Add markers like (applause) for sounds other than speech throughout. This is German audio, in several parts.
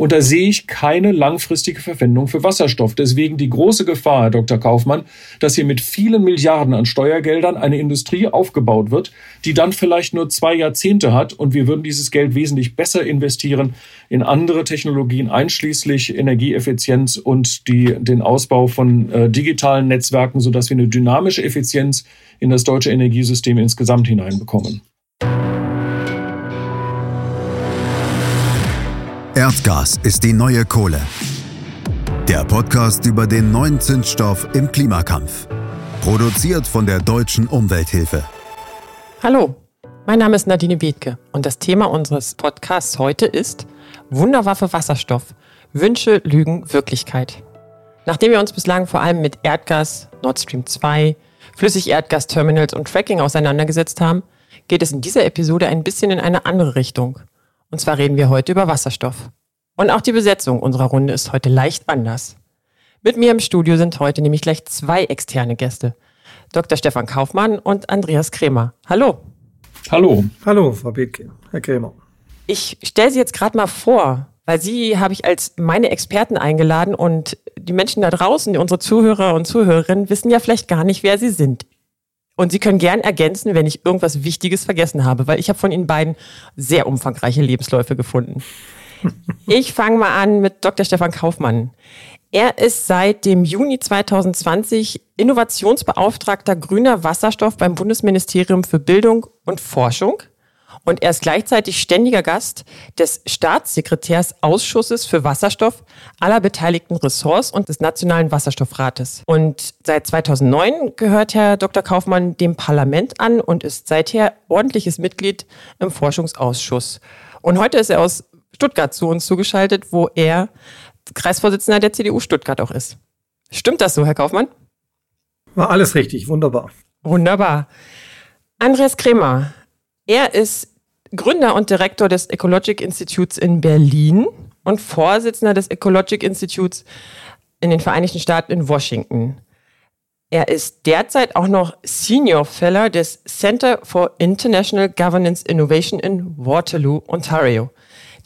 Und da sehe ich keine langfristige Verwendung für Wasserstoff. Deswegen die große Gefahr, Herr Dr. Kaufmann, dass hier mit vielen Milliarden an Steuergeldern eine Industrie aufgebaut wird, die dann vielleicht nur zwei Jahrzehnte hat. Und wir würden dieses Geld wesentlich besser investieren in andere Technologien, einschließlich Energieeffizienz und die, den Ausbau von äh, digitalen Netzwerken, sodass wir eine dynamische Effizienz in das deutsche Energiesystem insgesamt hineinbekommen. Erdgas ist die neue Kohle. Der Podcast über den neuen Zündstoff im Klimakampf. Produziert von der Deutschen Umwelthilfe. Hallo, mein Name ist Nadine Bethke und das Thema unseres Podcasts heute ist Wunderwaffe Wasserstoff. Wünsche, Lügen, Wirklichkeit. Nachdem wir uns bislang vor allem mit Erdgas, Nord Stream 2, Flüssigerdgasterminals und Fracking auseinandergesetzt haben, geht es in dieser Episode ein bisschen in eine andere Richtung. Und zwar reden wir heute über Wasserstoff. Und auch die Besetzung unserer Runde ist heute leicht anders. Mit mir im Studio sind heute nämlich gleich zwei externe Gäste. Dr. Stefan Kaufmann und Andreas Krämer. Hallo. Hallo. Hallo, Frau Bethke, Herr Krämer. Ich stelle Sie jetzt gerade mal vor, weil Sie habe ich als meine Experten eingeladen und die Menschen da draußen, unsere Zuhörer und Zuhörerinnen, wissen ja vielleicht gar nicht, wer Sie sind. Und Sie können gern ergänzen, wenn ich irgendwas Wichtiges vergessen habe, weil ich habe von Ihnen beiden sehr umfangreiche Lebensläufe gefunden. (laughs) Ich fange mal an mit Dr. Stefan Kaufmann. Er ist seit dem Juni 2020 Innovationsbeauftragter grüner Wasserstoff beim Bundesministerium für Bildung und Forschung und er ist gleichzeitig ständiger Gast des Staatssekretärs Ausschusses für Wasserstoff aller beteiligten Ressorts und des Nationalen Wasserstoffrates. Und seit 2009 gehört Herr Dr. Kaufmann dem Parlament an und ist seither ordentliches Mitglied im Forschungsausschuss. Und heute ist er aus Stuttgart zu uns zugeschaltet, wo er Kreisvorsitzender der CDU Stuttgart auch ist. Stimmt das so, Herr Kaufmann? War alles richtig, wunderbar. Wunderbar. Andreas Kremer, er ist Gründer und Direktor des Ecologic Institutes in Berlin und Vorsitzender des Ecologic Institutes in den Vereinigten Staaten in Washington. Er ist derzeit auch noch Senior Fellow des Center for International Governance Innovation in Waterloo, Ontario.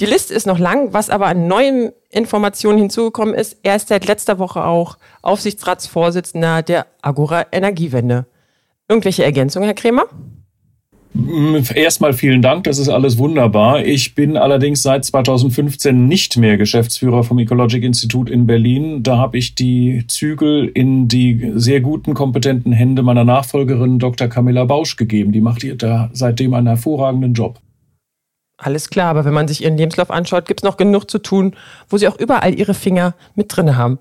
Die Liste ist noch lang, was aber an neuen Informationen hinzugekommen ist. Er ist seit letzter Woche auch Aufsichtsratsvorsitzender der Agora Energiewende. Irgendwelche Ergänzungen, Herr Kremer? Erstmal vielen Dank, das ist alles wunderbar. Ich bin allerdings seit 2015 nicht mehr Geschäftsführer vom Ecologic Institute in Berlin. Da habe ich die Zügel in die sehr guten, kompetenten Hände meiner Nachfolgerin Dr. Camilla Bausch gegeben. Die macht hier da seitdem einen hervorragenden Job. Alles klar, aber wenn man sich ihren Lebenslauf anschaut, gibt es noch genug zu tun, wo sie auch überall ihre Finger mit drin haben.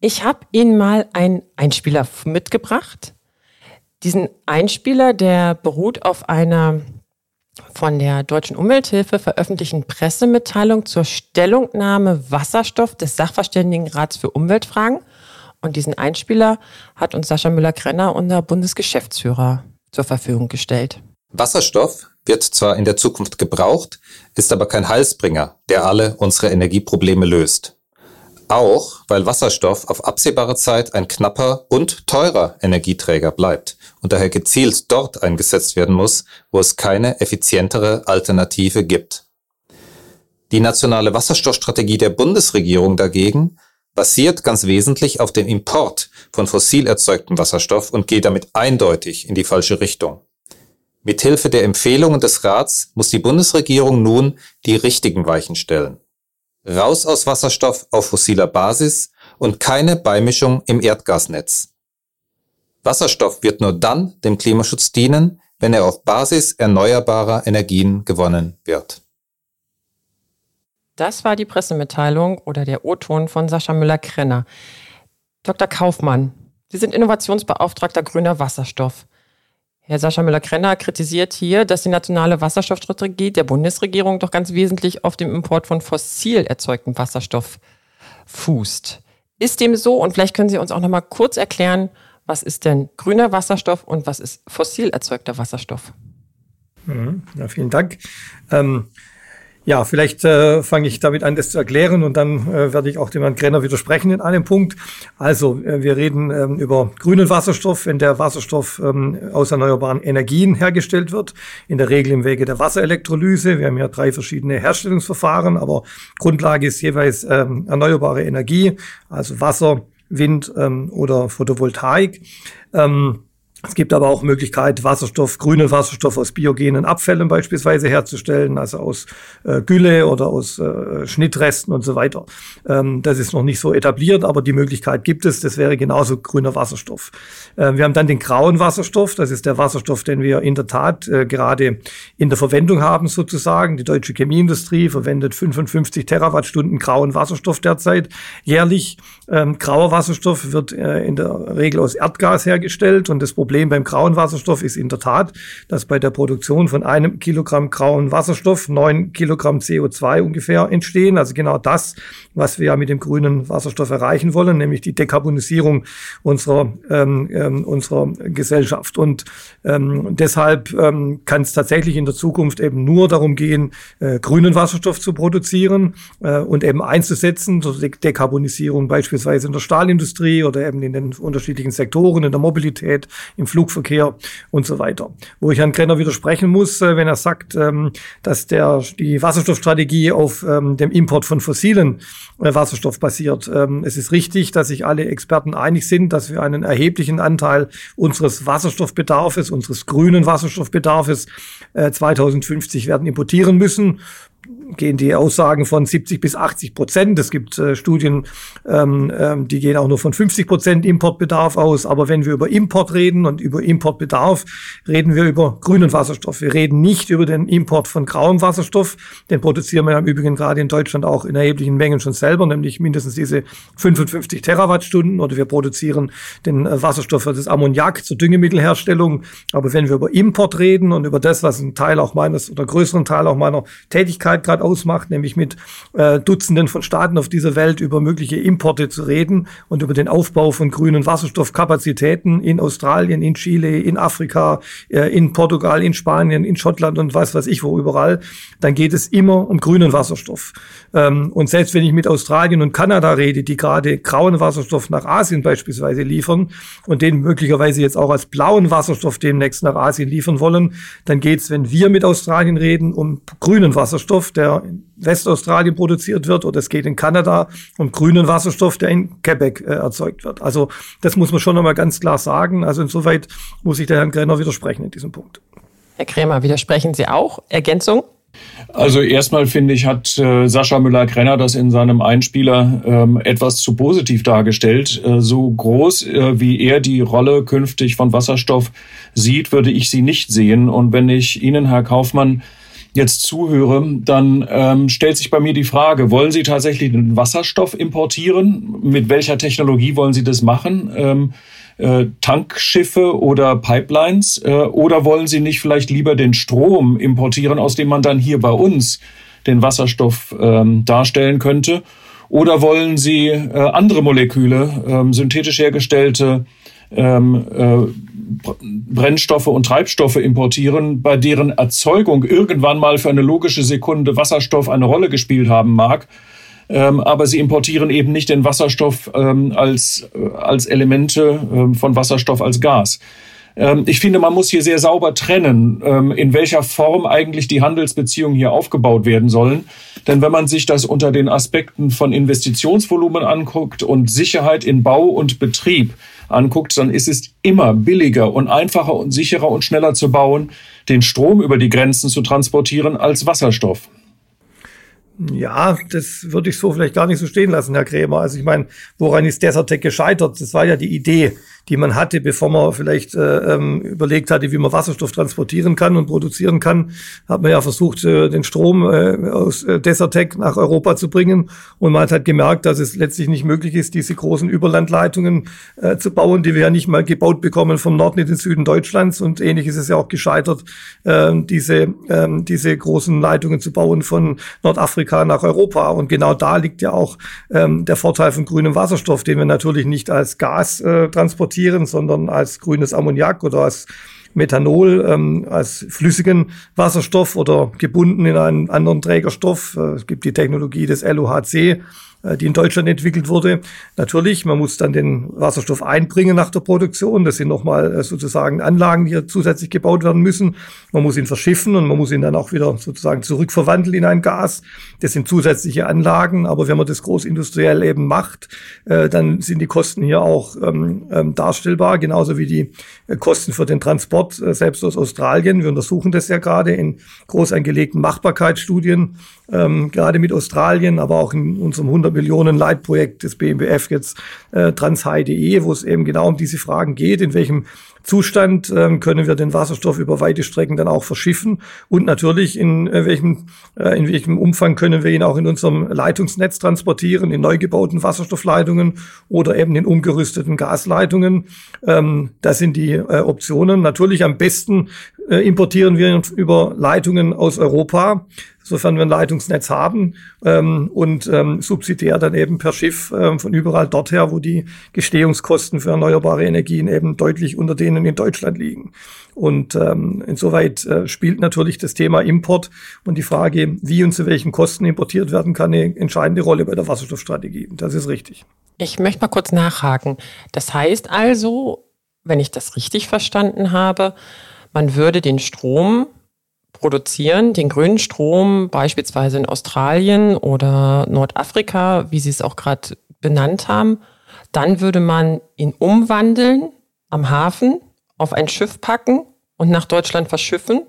Ich habe Ihnen mal einen Einspieler mitgebracht diesen Einspieler, der beruht auf einer von der Deutschen Umwelthilfe veröffentlichten Pressemitteilung zur Stellungnahme Wasserstoff des Sachverständigenrats für Umweltfragen. Und diesen Einspieler hat uns Sascha Müller-Krenner, unser Bundesgeschäftsführer, zur Verfügung gestellt. Wasserstoff wird zwar in der Zukunft gebraucht, ist aber kein Heilsbringer, der alle unsere Energieprobleme löst. Auch weil Wasserstoff auf absehbare Zeit ein knapper und teurer Energieträger bleibt und daher gezielt dort eingesetzt werden muss, wo es keine effizientere Alternative gibt. Die nationale Wasserstoffstrategie der Bundesregierung dagegen basiert ganz wesentlich auf dem Import von fossil erzeugtem Wasserstoff und geht damit eindeutig in die falsche Richtung. Mithilfe der Empfehlungen des Rats muss die Bundesregierung nun die richtigen Weichen stellen. Raus aus Wasserstoff auf fossiler Basis und keine Beimischung im Erdgasnetz. Wasserstoff wird nur dann dem Klimaschutz dienen, wenn er auf Basis erneuerbarer Energien gewonnen wird. Das war die Pressemitteilung oder der O-Ton von Sascha Müller-Krenner. Dr. Kaufmann, Sie sind Innovationsbeauftragter grüner Wasserstoff. Herr Sascha Müller-Krenner kritisiert hier, dass die nationale Wasserstoffstrategie der Bundesregierung doch ganz wesentlich auf dem Import von fossil erzeugtem Wasserstoff fußt. Ist dem so? Und vielleicht können Sie uns auch noch mal kurz erklären, was ist denn grüner Wasserstoff und was ist fossil erzeugter Wasserstoff? Mhm. Ja, vielen Dank. Ähm, Ja, vielleicht äh, fange ich damit an, das zu erklären und dann äh, werde ich auch dem Herrn Krenner widersprechen in einem Punkt. Also, äh, wir reden ähm, über grünen Wasserstoff, wenn der Wasserstoff ähm, aus erneuerbaren Energien hergestellt wird, in der Regel im Wege der Wasserelektrolyse. Wir haben ja drei verschiedene Herstellungsverfahren, aber Grundlage ist jeweils ähm, erneuerbare Energie, also Wasser, Wind ähm, oder Photovoltaik. Ähm, es gibt aber auch Möglichkeit, Wasserstoff, grünen Wasserstoff aus biogenen Abfällen beispielsweise herzustellen, also aus äh, Gülle oder aus äh, Schnittresten und so weiter. Ähm, das ist noch nicht so etabliert, aber die Möglichkeit gibt es. Das wäre genauso grüner Wasserstoff. Äh, wir haben dann den grauen Wasserstoff. Das ist der Wasserstoff, den wir in der Tat äh, gerade in der Verwendung haben sozusagen. Die deutsche Chemieindustrie verwendet 55 Terawattstunden grauen Wasserstoff derzeit jährlich. Ähm, grauer Wasserstoff wird äh, in der Regel aus Erdgas hergestellt und das Problem beim grauen Wasserstoff ist in der Tat, dass bei der Produktion von einem Kilogramm grauen Wasserstoff neun Kilogramm CO2 ungefähr entstehen. Also genau das, was wir ja mit dem grünen Wasserstoff erreichen wollen, nämlich die Dekarbonisierung unserer, ähm, ähm, unserer Gesellschaft. Und ähm, deshalb ähm, kann es tatsächlich in der Zukunft eben nur darum gehen, äh, grünen Wasserstoff zu produzieren äh, und eben einzusetzen, zur Dekarbonisierung beispielsweise beispielsweise in der Stahlindustrie oder eben in den unterschiedlichen Sektoren, in der Mobilität, im Flugverkehr und so weiter. Wo ich Herrn Krenner widersprechen muss, äh, wenn er sagt, ähm, dass der, die Wasserstoffstrategie auf ähm, dem Import von fossilen äh, Wasserstoff basiert. Ähm, es ist richtig, dass sich alle Experten einig sind, dass wir einen erheblichen Anteil unseres Wasserstoffbedarfes, unseres grünen Wasserstoffbedarfes 2050 äh, werden importieren müssen gehen die Aussagen von 70 bis 80 Prozent. Es gibt äh, Studien, ähm, ähm, die gehen auch nur von 50 Prozent Importbedarf aus. Aber wenn wir über Import reden und über Importbedarf, reden wir über grünen Wasserstoff. Wir reden nicht über den Import von grauem Wasserstoff. Den produzieren wir im Übrigen gerade in Deutschland auch in erheblichen Mengen schon selber, nämlich mindestens diese 55 Terawattstunden. Oder wir produzieren den äh, Wasserstoff für das Ammoniak zur Düngemittelherstellung. Aber wenn wir über Import reden und über das, was ein Teil auch meines oder größeren Teil auch meiner Tätigkeit gerade ausmacht, nämlich mit äh, Dutzenden von Staaten auf dieser Welt über mögliche Importe zu reden und über den Aufbau von grünen Wasserstoffkapazitäten in Australien, in Chile, in Afrika, äh, in Portugal, in Spanien, in Schottland und was weiß ich wo überall, dann geht es immer um grünen Wasserstoff. Ähm, und selbst wenn ich mit Australien und Kanada rede, die gerade grauen Wasserstoff nach Asien beispielsweise liefern und den möglicherweise jetzt auch als blauen Wasserstoff demnächst nach Asien liefern wollen, dann geht es, wenn wir mit Australien reden, um grünen Wasserstoff, der in Westaustralien produziert wird oder es geht in Kanada um grünen Wasserstoff, der in Quebec äh, erzeugt wird. Also das muss man schon nochmal ganz klar sagen. Also insoweit muss ich der Herrn Krenner widersprechen in diesem Punkt. Herr Krämer, widersprechen Sie auch? Ergänzung? Also erstmal finde ich, hat äh, Sascha Müller-Krenner das in seinem Einspieler ähm, etwas zu positiv dargestellt. Äh, so groß, äh, wie er die Rolle künftig von Wasserstoff sieht, würde ich sie nicht sehen. Und wenn ich Ihnen, Herr Kaufmann, jetzt zuhöre, dann ähm, stellt sich bei mir die Frage, wollen Sie tatsächlich den Wasserstoff importieren? Mit welcher Technologie wollen Sie das machen? Ähm, äh, Tankschiffe oder Pipelines? Äh, oder wollen Sie nicht vielleicht lieber den Strom importieren, aus dem man dann hier bei uns den Wasserstoff ähm, darstellen könnte? Oder wollen Sie äh, andere Moleküle, ähm, synthetisch hergestellte ähm, äh, Brennstoffe und Treibstoffe importieren, bei deren Erzeugung irgendwann mal für eine logische Sekunde Wasserstoff eine Rolle gespielt haben mag. Ähm, aber sie importieren eben nicht den Wasserstoff ähm, als, äh, als Elemente ähm, von Wasserstoff als Gas. Ich finde, man muss hier sehr sauber trennen, in welcher Form eigentlich die Handelsbeziehungen hier aufgebaut werden sollen. Denn wenn man sich das unter den Aspekten von Investitionsvolumen anguckt und Sicherheit in Bau und Betrieb anguckt, dann ist es immer billiger und einfacher und sicherer und schneller zu bauen, den Strom über die Grenzen zu transportieren als Wasserstoff. Ja, das würde ich so vielleicht gar nicht so stehen lassen, Herr Krämer. Also ich meine, woran ist Desertec gescheitert? Das war ja die Idee, die man hatte, bevor man vielleicht äh, ähm, überlegt hatte, wie man Wasserstoff transportieren kann und produzieren kann, hat man ja versucht, äh, den Strom äh, aus äh, Desertec nach Europa zu bringen. Und man hat halt gemerkt, dass es letztlich nicht möglich ist, diese großen Überlandleitungen äh, zu bauen, die wir ja nicht mal gebaut bekommen vom Norden in den Süden Deutschlands. Und ähnlich ist es ja auch gescheitert, äh, diese, äh, diese großen Leitungen zu bauen von Nordafrika nach Europa. Und genau da liegt ja auch äh, der Vorteil von grünem Wasserstoff, den wir natürlich nicht als Gas äh, transportieren, transportieren, sondern als grünes Ammoniak oder als Methanol ähm, als flüssigen Wasserstoff oder gebunden in einen anderen Trägerstoff. Äh, es gibt die Technologie des LOHC, die in Deutschland entwickelt wurde. Natürlich, man muss dann den Wasserstoff einbringen nach der Produktion. Das sind nochmal äh, sozusagen Anlagen, die hier zusätzlich gebaut werden müssen. Man muss ihn verschiffen und man muss ihn dann auch wieder sozusagen zurückverwandeln in ein Gas. Das sind zusätzliche Anlagen. Aber wenn man das großindustriell eben macht, äh, dann sind die Kosten hier auch ähm, ähm, darstellbar, genauso wie die Kosten für den Transport, selbst aus Australien. Wir untersuchen das ja gerade in groß angelegten Machbarkeitsstudien ähm, gerade mit Australien, aber auch in unserem 100 Millionen Leitprojekt des BMBF jetzt äh, transhigh.de, wo es eben genau um diese Fragen geht, in welchem Zustand ähm, können wir den Wasserstoff über weite Strecken dann auch verschiffen und natürlich in äh, welchem äh, in welchem Umfang können wir ihn auch in unserem Leitungsnetz transportieren, in neu gebauten Wasserstoffleitungen oder eben in umgerüsteten Gasleitungen. Ähm, das sind die äh, Optionen. Natürlich am besten importieren wir über Leitungen aus Europa sofern wir ein Leitungsnetz haben ähm, und ähm, subsidiär dann eben per Schiff ähm, von überall dort her, wo die Gestehungskosten für erneuerbare Energien eben deutlich unter denen in Deutschland liegen. Und ähm, insoweit äh, spielt natürlich das Thema Import und die Frage, wie und zu welchen Kosten importiert werden kann, eine entscheidende Rolle bei der Wasserstoffstrategie. Das ist richtig. Ich möchte mal kurz nachhaken. Das heißt also, wenn ich das richtig verstanden habe, man würde den Strom produzieren, den grünen Strom beispielsweise in Australien oder Nordafrika, wie Sie es auch gerade benannt haben, dann würde man ihn umwandeln am Hafen, auf ein Schiff packen und nach Deutschland verschiffen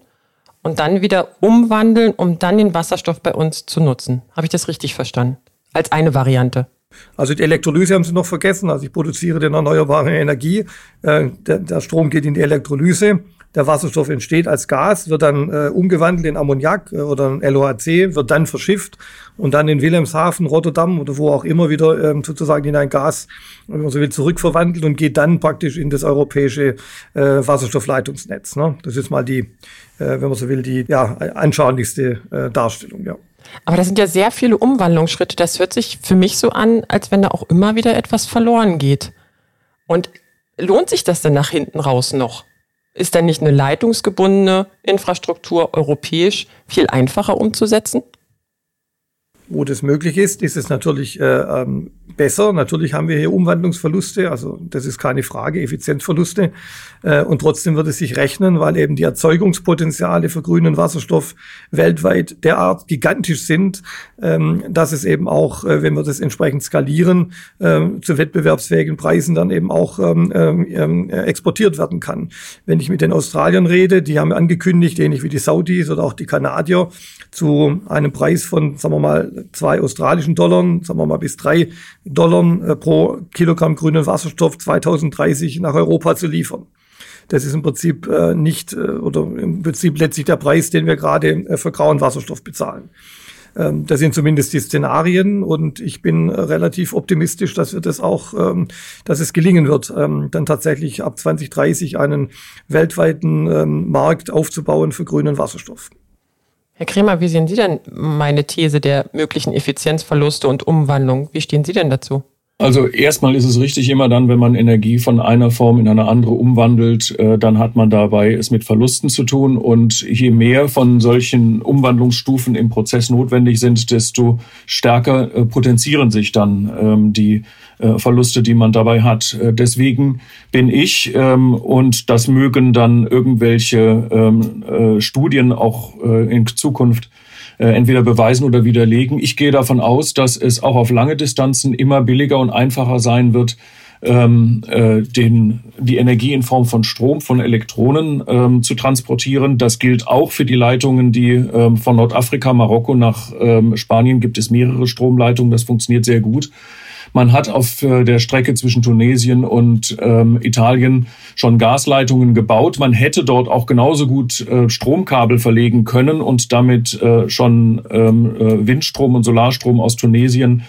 und dann wieder umwandeln, um dann den Wasserstoff bei uns zu nutzen. Habe ich das richtig verstanden? Als eine Variante. Also die Elektrolyse haben Sie noch vergessen. Also ich produziere den erneuerbare Energie. Äh, der Strom geht in die Elektrolyse. Der Wasserstoff entsteht als Gas, wird dann äh, umgewandelt in Ammoniak äh, oder ein LOHC, wird dann verschifft und dann in Wilhelmshaven, Rotterdam oder wo auch immer wieder ähm, sozusagen in ein Gas, wenn man so will, zurückverwandelt und geht dann praktisch in das europäische äh, Wasserstoffleitungsnetz. Ne? Das ist mal die, äh, wenn man so will, die ja, anschaulichste äh, Darstellung. Ja. Aber das sind ja sehr viele Umwandlungsschritte. Das hört sich für mich so an, als wenn da auch immer wieder etwas verloren geht. Und lohnt sich das denn nach hinten raus noch? Ist denn nicht eine leitungsgebundene Infrastruktur europäisch viel einfacher umzusetzen? Wo das möglich ist, ist es natürlich äh, ähm, besser. Natürlich haben wir hier Umwandlungsverluste, also das ist keine Frage, Effizienzverluste. Äh, und trotzdem wird es sich rechnen, weil eben die Erzeugungspotenziale für grünen Wasserstoff weltweit derart gigantisch sind, ähm, dass es eben auch, äh, wenn wir das entsprechend skalieren, äh, zu wettbewerbsfähigen Preisen dann eben auch ähm, ähm, exportiert werden kann. Wenn ich mit den Australiern rede, die haben angekündigt, ähnlich wie die Saudis oder auch die Kanadier, zu einem Preis von, sagen wir mal, zwei australischen Dollar, sagen wir mal bis drei Dollar pro Kilogramm grünen Wasserstoff 2030 nach Europa zu liefern. Das ist im Prinzip äh, nicht äh, oder im Prinzip letztlich der Preis, den wir gerade äh, für grauen Wasserstoff bezahlen. Ähm, das sind zumindest die Szenarien und ich bin relativ optimistisch, dass wir das auch, ähm, dass es gelingen wird, ähm, dann tatsächlich ab 2030 einen weltweiten Markt aufzubauen für grünen Wasserstoff. Herr Kremer, wie sehen Sie denn meine These der möglichen Effizienzverluste und Umwandlung? Wie stehen Sie denn dazu? Also erstmal ist es richtig, immer dann, wenn man Energie von einer Form in eine andere umwandelt, äh, dann hat man dabei es mit Verlusten zu tun. Und je mehr von solchen Umwandlungsstufen im Prozess notwendig sind, desto stärker äh, potenzieren sich dann ähm, die äh, Verluste, die man dabei hat. Deswegen bin ich, ähm, und das mögen dann irgendwelche ähm, Studien auch in Zukunft äh, entweder beweisen oder widerlegen. Ich gehe davon aus, dass es auch auf lange Distanzen immer billiger und einfacher sein wird, ähm, äh, den, die Energie in Form von Strom, von Elektronen ähm, zu transportieren. Das gilt auch für die Leitungen, die ähm, von Nordafrika, Marokko nach ähm, Spanien gibt es mehrere Stromleitungen. Das funktioniert sehr gut. Man hat auf äh, der Strecke zwischen Tunesien und ähm, Italien schon Gasleitungen gebaut. Man hätte dort auch genauso gut äh, Stromkabel verlegen können und damit äh, schon ähm, äh, Windstrom und Solarstrom aus Tunesien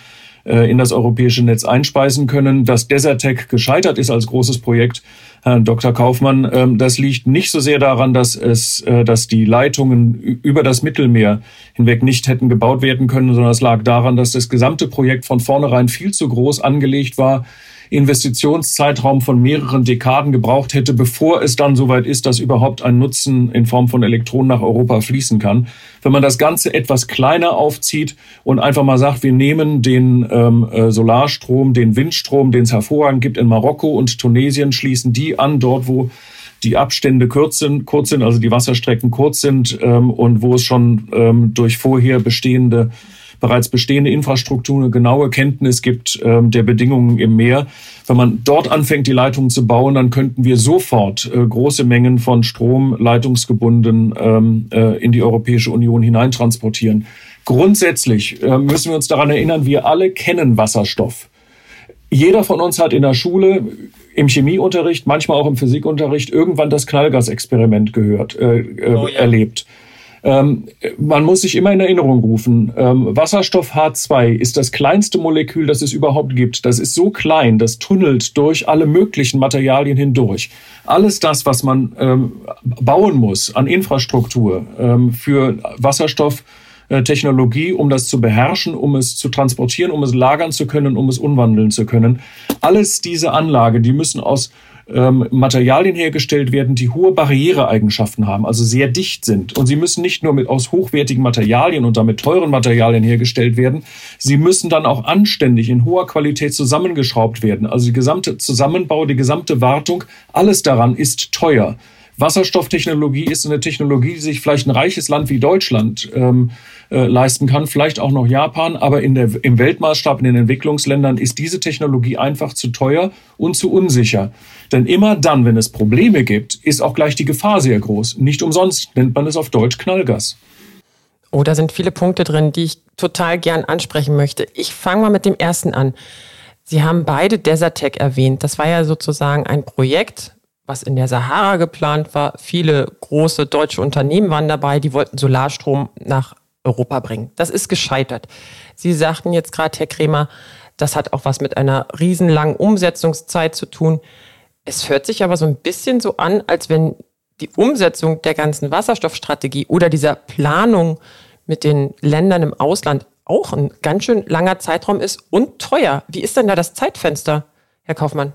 äh, in das europäische Netz einspeisen können. Dass Desertec gescheitert ist als großes Projekt, Herr Dr. Kaufmann, ähm, das liegt nicht so sehr daran, dass es, äh, dass die Leitungen über das Mittelmeer hinweg nicht hätten gebaut werden können, sondern es lag daran, dass das gesamte Projekt von vornherein viel zu groß angelegt war Investitionszeitraum von mehreren Dekaden gebraucht hätte, bevor es dann soweit ist, dass überhaupt ein Nutzen in Form von Elektronen nach Europa fließen kann. Wenn man das Ganze etwas kleiner aufzieht und einfach mal sagt, wir nehmen den ähm, äh, Solarstrom, den Windstrom, den es hervorragend gibt in Marokko und Tunesien, schließen die an, dort wo die Abstände kurz sind, kurz sind, also die Wasserstrecken kurz sind ähm, und wo es schon ähm, durch vorher bestehende bereits bestehende Infrastruktur eine genaue Kenntnis gibt ähm, der Bedingungen im Meer. Wenn man dort anfängt, die Leitungen zu bauen, dann könnten wir sofort äh, große Mengen von Strom leitungsgebunden ähm, äh, in die Europäische Union hineintransportieren. Grundsätzlich äh, müssen wir uns daran erinnern, wir alle kennen Wasserstoff. Jeder von uns hat in der Schule, im Chemieunterricht, manchmal auch im Physikunterricht irgendwann das Knallgasexperiment gehört, äh, äh oh, ja. erlebt. Ähm, man muss sich immer in Erinnerung rufen, ähm, Wasserstoff H2 ist das kleinste Molekül, das es überhaupt gibt. Das ist so klein, das tunnelt durch alle möglichen Materialien hindurch. Alles das, was man ähm, bauen muss an Infrastruktur ähm, für Wasserstoff, Technologie, um das zu beherrschen, um es zu transportieren, um es lagern zu können, um es umwandeln zu können. Alles diese Anlagen, die müssen aus ähm, Materialien hergestellt werden, die hohe Barriereeigenschaften haben, also sehr dicht sind. Und sie müssen nicht nur mit aus hochwertigen Materialien und damit teuren Materialien hergestellt werden, sie müssen dann auch anständig in hoher Qualität zusammengeschraubt werden. Also die gesamte Zusammenbau, die gesamte Wartung, alles daran ist teuer. Wasserstofftechnologie ist eine Technologie, die sich vielleicht ein reiches Land wie Deutschland ähm, äh, leisten kann, vielleicht auch noch Japan, aber in der, im Weltmaßstab in den Entwicklungsländern ist diese Technologie einfach zu teuer und zu unsicher. Denn immer dann, wenn es Probleme gibt, ist auch gleich die Gefahr sehr groß. Nicht umsonst nennt man es auf Deutsch Knallgas. Oh, da sind viele Punkte drin, die ich total gern ansprechen möchte. Ich fange mal mit dem ersten an. Sie haben beide Desertec erwähnt. Das war ja sozusagen ein Projekt, was in der Sahara geplant war. Viele große deutsche Unternehmen waren dabei, die wollten Solarstrom nach Europa bringen. Das ist gescheitert. Sie sagten jetzt gerade, Herr Kremer, das hat auch was mit einer riesenlangen Umsetzungszeit zu tun. Es hört sich aber so ein bisschen so an, als wenn die Umsetzung der ganzen Wasserstoffstrategie oder dieser Planung mit den Ländern im Ausland auch ein ganz schön langer Zeitraum ist und teuer. Wie ist denn da das Zeitfenster, Herr Kaufmann?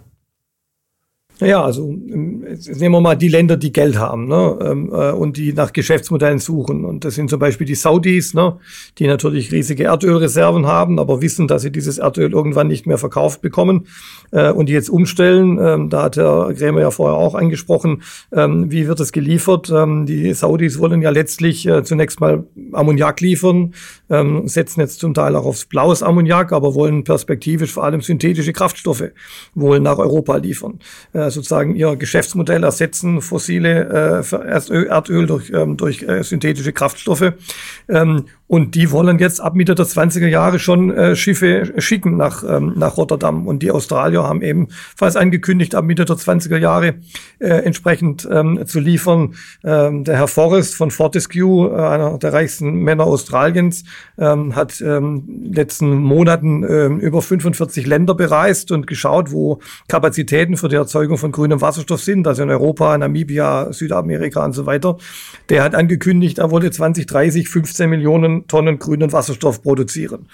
Naja, also ähm, nehmen wir mal die Länder, die Geld haben ne, ähm, äh, und die nach Geschäftsmodellen suchen. Und das sind zum Beispiel die Saudis, ne, die natürlich riesige Erdölreserven haben, aber wissen, dass sie dieses Erdöl irgendwann nicht mehr verkauft bekommen äh, und die jetzt umstellen. Ähm, da hat Herr Krämer ja vorher auch angesprochen, ähm, wie wird es geliefert. Ähm, die Saudis wollen ja letztlich äh, zunächst mal Ammoniak liefern, ähm, setzen jetzt zum Teil auch aufs blaues Ammoniak, aber wollen perspektivisch vor allem synthetische Kraftstoffe wohl nach Europa liefern. Äh, sozusagen ihr Geschäftsmodell ersetzen fossile äh, Erdöl durch, ähm, durch äh, synthetische Kraftstoffe. Ähm, und die wollen jetzt ab Mitte der 20er Jahre schon äh, Schiffe schicken nach, ähm, nach Rotterdam. Und die Australier haben ebenfalls angekündigt, ab Mitte der 20er Jahre äh, entsprechend ähm, zu liefern. Ähm, der Herr Forrest von Fortescue, äh, einer der reichsten Männer Australiens, ähm, hat ähm, letzten Monaten ähm, über 45 Länder bereist und geschaut, wo Kapazitäten für die Erzeugung von grünem Wasserstoff sind, also in Europa, Namibia, Südamerika und so weiter. Der hat angekündigt, er wolle 2030 15 Millionen Tonnen grünen Wasserstoff produzieren.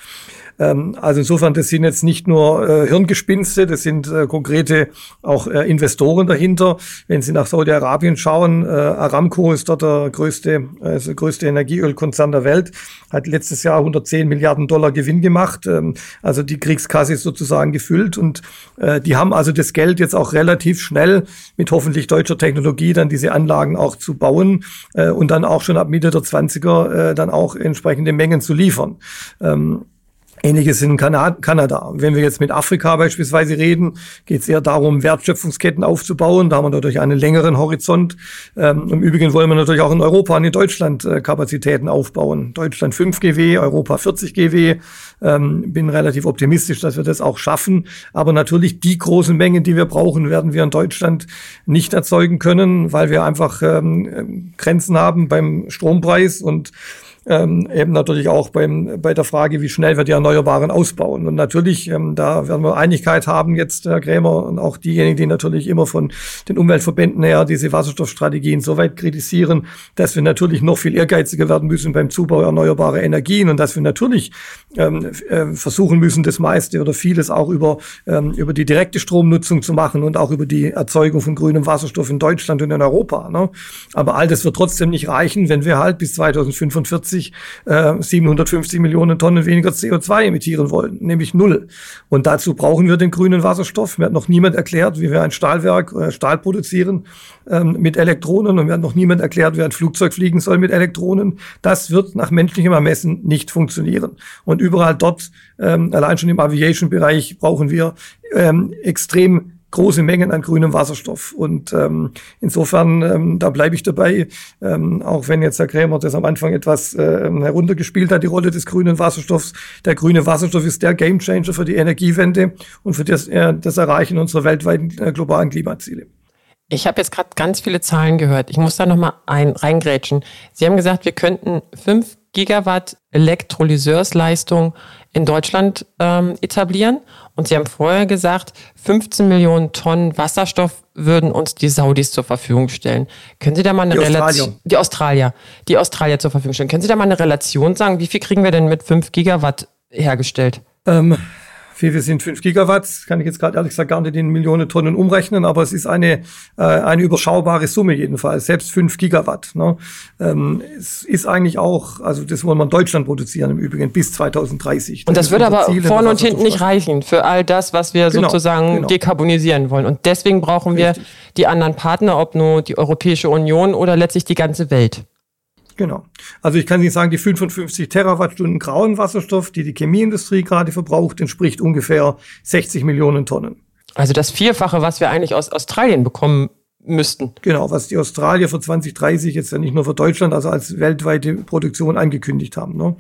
Ähm, also insofern, das sind jetzt nicht nur äh, Hirngespinste, das sind äh, konkrete auch äh, Investoren dahinter. Wenn Sie nach Saudi-Arabien schauen, äh, Aramco ist dort der größte, äh, der größte Energieölkonzern der Welt, hat letztes Jahr 110 Milliarden Dollar Gewinn gemacht. Ähm, also die Kriegskasse ist sozusagen gefüllt und äh, die haben also das Geld jetzt auch relativ schnell mit hoffentlich deutscher Technologie dann diese Anlagen auch zu bauen äh, und dann auch schon ab Mitte der 20er äh, dann auch entsprechende Mengen zu liefern. Ähm, Ähnliches in Kanada. Wenn wir jetzt mit Afrika beispielsweise reden, geht es eher darum, Wertschöpfungsketten aufzubauen. Da haben wir natürlich einen längeren Horizont. Ähm, Im Übrigen wollen wir natürlich auch in Europa und in Deutschland äh, Kapazitäten aufbauen. Deutschland 5 GW, Europa 40 GW. Ähm, bin relativ optimistisch, dass wir das auch schaffen. Aber natürlich die großen Mengen, die wir brauchen, werden wir in Deutschland nicht erzeugen können, weil wir einfach ähm, Grenzen haben beim Strompreis und ähm, eben natürlich auch beim, bei der Frage, wie schnell wir die Erneuerbaren ausbauen. Und natürlich, ähm, da werden wir Einigkeit haben jetzt, Herr Krämer, und auch diejenigen, die natürlich immer von den Umweltverbänden her diese Wasserstoffstrategien so weit kritisieren, dass wir natürlich noch viel ehrgeiziger werden müssen beim Zubau erneuerbarer Energien und dass wir natürlich ähm, äh, versuchen müssen, das meiste oder vieles auch über, ähm, über die direkte Stromnutzung zu machen und auch über die Erzeugung von grünem Wasserstoff in Deutschland und in Europa. Ne? Aber all das wird trotzdem nicht reichen, wenn wir halt bis 2045 äh, 750 Millionen Tonnen weniger CO2 emittieren wollen, nämlich null. Und dazu brauchen wir den grünen Wasserstoff. Mir hat noch niemand erklärt, wie wir ein Stahlwerk äh, Stahl produzieren ähm, mit Elektronen und mir hat noch niemand erklärt, wie ein Flugzeug fliegen soll mit Elektronen. Das wird nach menschlichem Ermessen nicht funktionieren. Und überall dort, ähm, allein schon im Aviation-Bereich, brauchen wir ähm, extrem große Mengen an grünem Wasserstoff. Und ähm, insofern, ähm, da bleibe ich dabei, ähm, auch wenn jetzt Herr Krämer das am Anfang etwas äh, heruntergespielt hat, die Rolle des grünen Wasserstoffs. Der grüne Wasserstoff ist der Gamechanger für die Energiewende und für das, äh, das Erreichen unserer weltweiten äh, globalen Klimaziele. Ich habe jetzt gerade ganz viele Zahlen gehört. Ich muss da nochmal ein reingrätschen. Sie haben gesagt, wir könnten fünf Gigawatt Elektrolyseursleistung in Deutschland ähm, etablieren. Und Sie haben vorher gesagt, 15 Millionen Tonnen Wasserstoff würden uns die Saudis zur Verfügung stellen. Können Sie da mal eine Relation, die Australier, die Australier zur Verfügung stellen. Können Sie da mal eine Relation sagen? Wie viel kriegen wir denn mit 5 Gigawatt hergestellt? Ähm, wie wir sind 5 Gigawatt, kann ich jetzt gerade ehrlich gesagt gar nicht in Millionen Tonnen umrechnen, aber es ist eine, äh, eine überschaubare Summe jedenfalls, selbst 5 Gigawatt. Ne? Ähm, es ist eigentlich auch, also das wollen wir in Deutschland produzieren im Übrigen bis 2030. Und das, das würde aber Ziele, vorne und hinten nicht reichen für all das, was wir genau, sozusagen genau. dekarbonisieren wollen. Und deswegen brauchen wir Richtig. die anderen Partner, ob nur die Europäische Union oder letztlich die ganze Welt. Genau. Also ich kann Ihnen sagen, die 55 Terawattstunden grauen Wasserstoff, die die Chemieindustrie gerade verbraucht, entspricht ungefähr 60 Millionen Tonnen. Also das Vierfache, was wir eigentlich aus Australien bekommen müssten. Genau, was die Australier für 2030 jetzt ja nicht nur für Deutschland, also als weltweite Produktion angekündigt haben. Ne?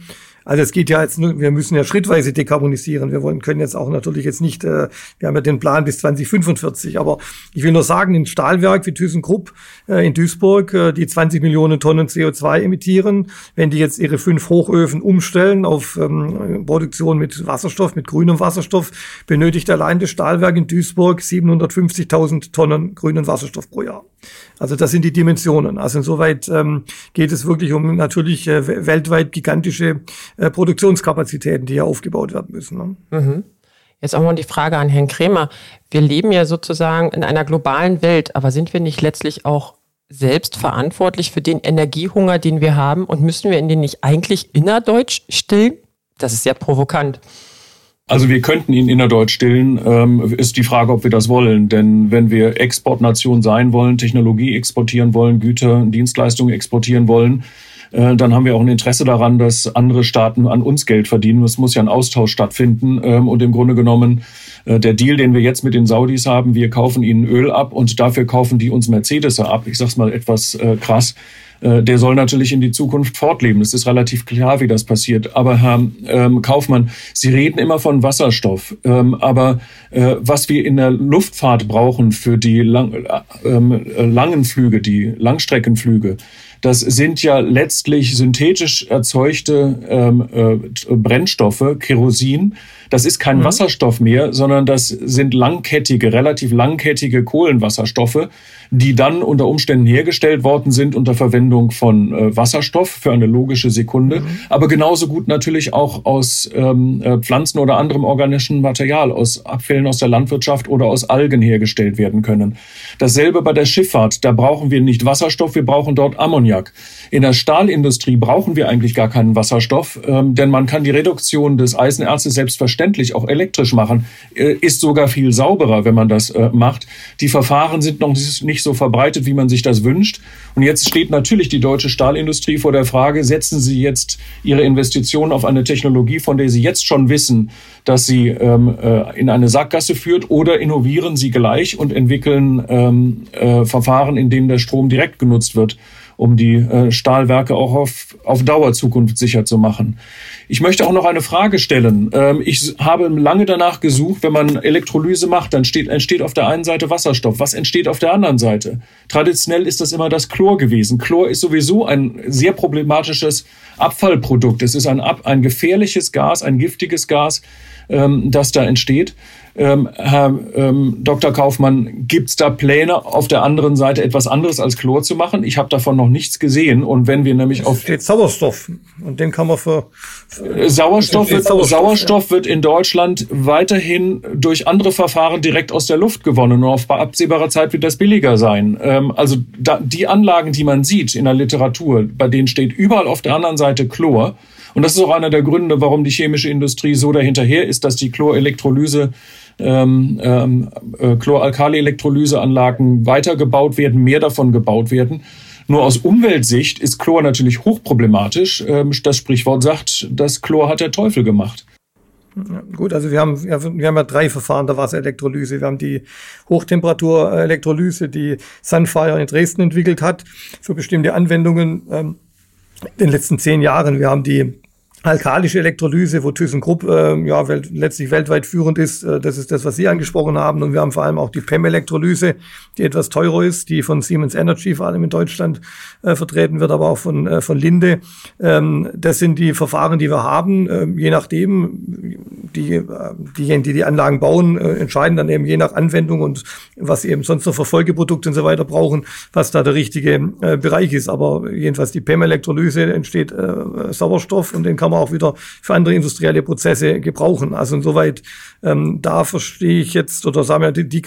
Also es geht ja jetzt wir müssen ja schrittweise dekarbonisieren. Wir wollen, können jetzt auch natürlich jetzt nicht, äh, wir haben ja den Plan bis 2045, aber ich will nur sagen, ein Stahlwerk wie ThyssenKrupp äh, in Duisburg, äh, die 20 Millionen Tonnen CO2 emittieren, wenn die jetzt ihre fünf Hochöfen umstellen auf ähm, Produktion mit Wasserstoff, mit grünem Wasserstoff, benötigt allein das Stahlwerk in Duisburg 750.000 Tonnen grünen Wasserstoff pro Jahr. Also das sind die Dimensionen. Also insoweit ähm, geht es wirklich um natürlich äh, weltweit gigantische äh, Produktionskapazitäten, die hier aufgebaut werden müssen. Ne? Mhm. Jetzt auch mal die Frage an Herrn Kremer. Wir leben ja sozusagen in einer globalen Welt, aber sind wir nicht letztlich auch selbst verantwortlich für den Energiehunger, den wir haben und müssen wir den nicht eigentlich innerdeutsch stillen? Das ist sehr provokant. Also wir könnten ihn innerdeutsch stillen, ähm, ist die Frage, ob wir das wollen. Denn wenn wir Exportnation sein wollen, Technologie exportieren wollen, Güter, Dienstleistungen exportieren wollen, äh, dann haben wir auch ein Interesse daran, dass andere Staaten an uns Geld verdienen. Es muss ja ein Austausch stattfinden. Ähm, und im Grunde genommen, äh, der Deal, den wir jetzt mit den Saudis haben, wir kaufen ihnen Öl ab und dafür kaufen die uns Mercedes ab. Ich sag's mal etwas äh, krass der soll natürlich in die Zukunft fortleben. Es ist relativ klar, wie das passiert. Aber Herr ähm, Kaufmann, Sie reden immer von Wasserstoff. Ähm, aber äh, was wir in der Luftfahrt brauchen für die lang, äh, äh, langen Flüge, die Langstreckenflüge, das sind ja letztlich synthetisch erzeugte ähm, äh, Brennstoffe, Kerosin. Das ist kein mhm. Wasserstoff mehr, sondern das sind langkettige, relativ langkettige Kohlenwasserstoffe, die dann unter Umständen hergestellt worden sind unter Verwendung von äh, Wasserstoff für eine logische Sekunde, mhm. aber genauso gut natürlich auch aus ähm, äh, Pflanzen oder anderem organischen Material, aus Abfällen aus der Landwirtschaft oder aus Algen hergestellt werden können. Dasselbe bei der Schifffahrt. Da brauchen wir nicht Wasserstoff, wir brauchen dort Ammoniak. In der Stahlindustrie brauchen wir eigentlich gar keinen Wasserstoff, ähm, denn man kann die Reduktion des Eisenerzes selbstverständlich auch elektrisch machen, äh, ist sogar viel sauberer, wenn man das äh, macht. Die Verfahren sind noch nicht nicht so verbreitet, wie man sich das wünscht. Und jetzt steht natürlich die deutsche Stahlindustrie vor der Frage, setzen Sie jetzt Ihre Investitionen auf eine Technologie, von der Sie jetzt schon wissen, dass sie ähm, äh, in eine Sackgasse führt, oder innovieren Sie gleich und entwickeln ähm, äh, Verfahren, in denen der Strom direkt genutzt wird. Um die äh, Stahlwerke auch auf, auf Dauer Zukunft sicher zu machen. Ich möchte auch noch eine Frage stellen. Ähm, ich habe lange danach gesucht, wenn man Elektrolyse macht, dann steht, entsteht auf der einen Seite Wasserstoff. Was entsteht auf der anderen Seite? Traditionell ist das immer das Chlor gewesen. Chlor ist sowieso ein sehr problematisches Abfallprodukt. Es ist ein, ein gefährliches Gas, ein giftiges Gas, ähm, das da entsteht. Ähm, Herr ähm, Dr. Kaufmann, gibt es da Pläne, auf der anderen Seite etwas anderes als Chlor zu machen? Ich habe davon noch nichts gesehen. Und wenn wir nämlich auf steht Sauerstoff und den kann man für, für Sauerstoff, wird, Sauerstoff, Sauerstoff ja. wird in Deutschland weiterhin durch andere Verfahren direkt aus der Luft gewonnen und auf absehbarer Zeit wird das billiger sein. Ähm, also da, die Anlagen, die man sieht in der Literatur, bei denen steht überall auf der anderen Seite Chlor. Und das ist auch einer der Gründe, warum die chemische Industrie so dahinterher ist, dass die Chlorelektrolyse ähm, ähm, äh, Chloralkali-Elektrolyseanlagen weitergebaut werden, mehr davon gebaut werden. Nur aus Umweltsicht ist Chlor natürlich hochproblematisch. Ähm, das Sprichwort sagt, das Chlor hat der Teufel gemacht. Gut, also wir haben, wir haben ja drei Verfahren der Wasserelektrolyse. Wir haben die Hochtemperaturelektrolyse, die Sunfire in Dresden entwickelt hat für bestimmte Anwendungen ähm, in den letzten zehn Jahren. Wir haben die alkalische Elektrolyse, wo ThyssenKrupp äh, ja welt, letztlich weltweit führend ist. Äh, das ist das, was Sie angesprochen haben. Und wir haben vor allem auch die PEM-Elektrolyse, die etwas teurer ist, die von Siemens Energy vor allem in Deutschland äh, vertreten wird, aber auch von, äh, von Linde. Ähm, das sind die Verfahren, die wir haben. Ähm, je nachdem, die, äh, diejenigen, die die Anlagen bauen, äh, entscheiden dann eben je nach Anwendung und was sie eben sonst noch für Folgeprodukte und so weiter brauchen, was da der richtige äh, Bereich ist. Aber jedenfalls die PEM-Elektrolyse entsteht äh, Sauerstoff und den kann man man auch wieder für andere industrielle Prozesse gebrauchen. Also insoweit, ähm, da verstehe ich jetzt, oder sagen wir, die, die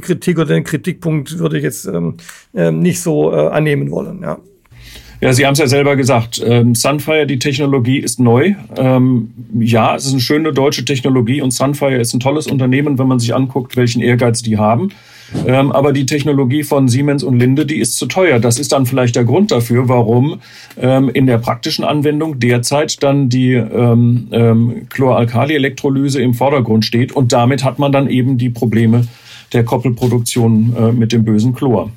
Kritik oder den Kritikpunkt würde ich jetzt ähm, ähm, nicht so äh, annehmen wollen. Ja. Ja, Sie haben es ja selber gesagt. Ähm, Sunfire, die Technologie ist neu. Ähm, ja, es ist eine schöne deutsche Technologie und Sunfire ist ein tolles Unternehmen, wenn man sich anguckt, welchen Ehrgeiz die haben. Ähm, aber die Technologie von Siemens und Linde, die ist zu teuer. Das ist dann vielleicht der Grund dafür, warum ähm, in der praktischen Anwendung derzeit dann die ähm, ähm, Chloralkali-Elektrolyse im Vordergrund steht. Und damit hat man dann eben die Probleme der Koppelproduktion äh, mit dem bösen Chlor.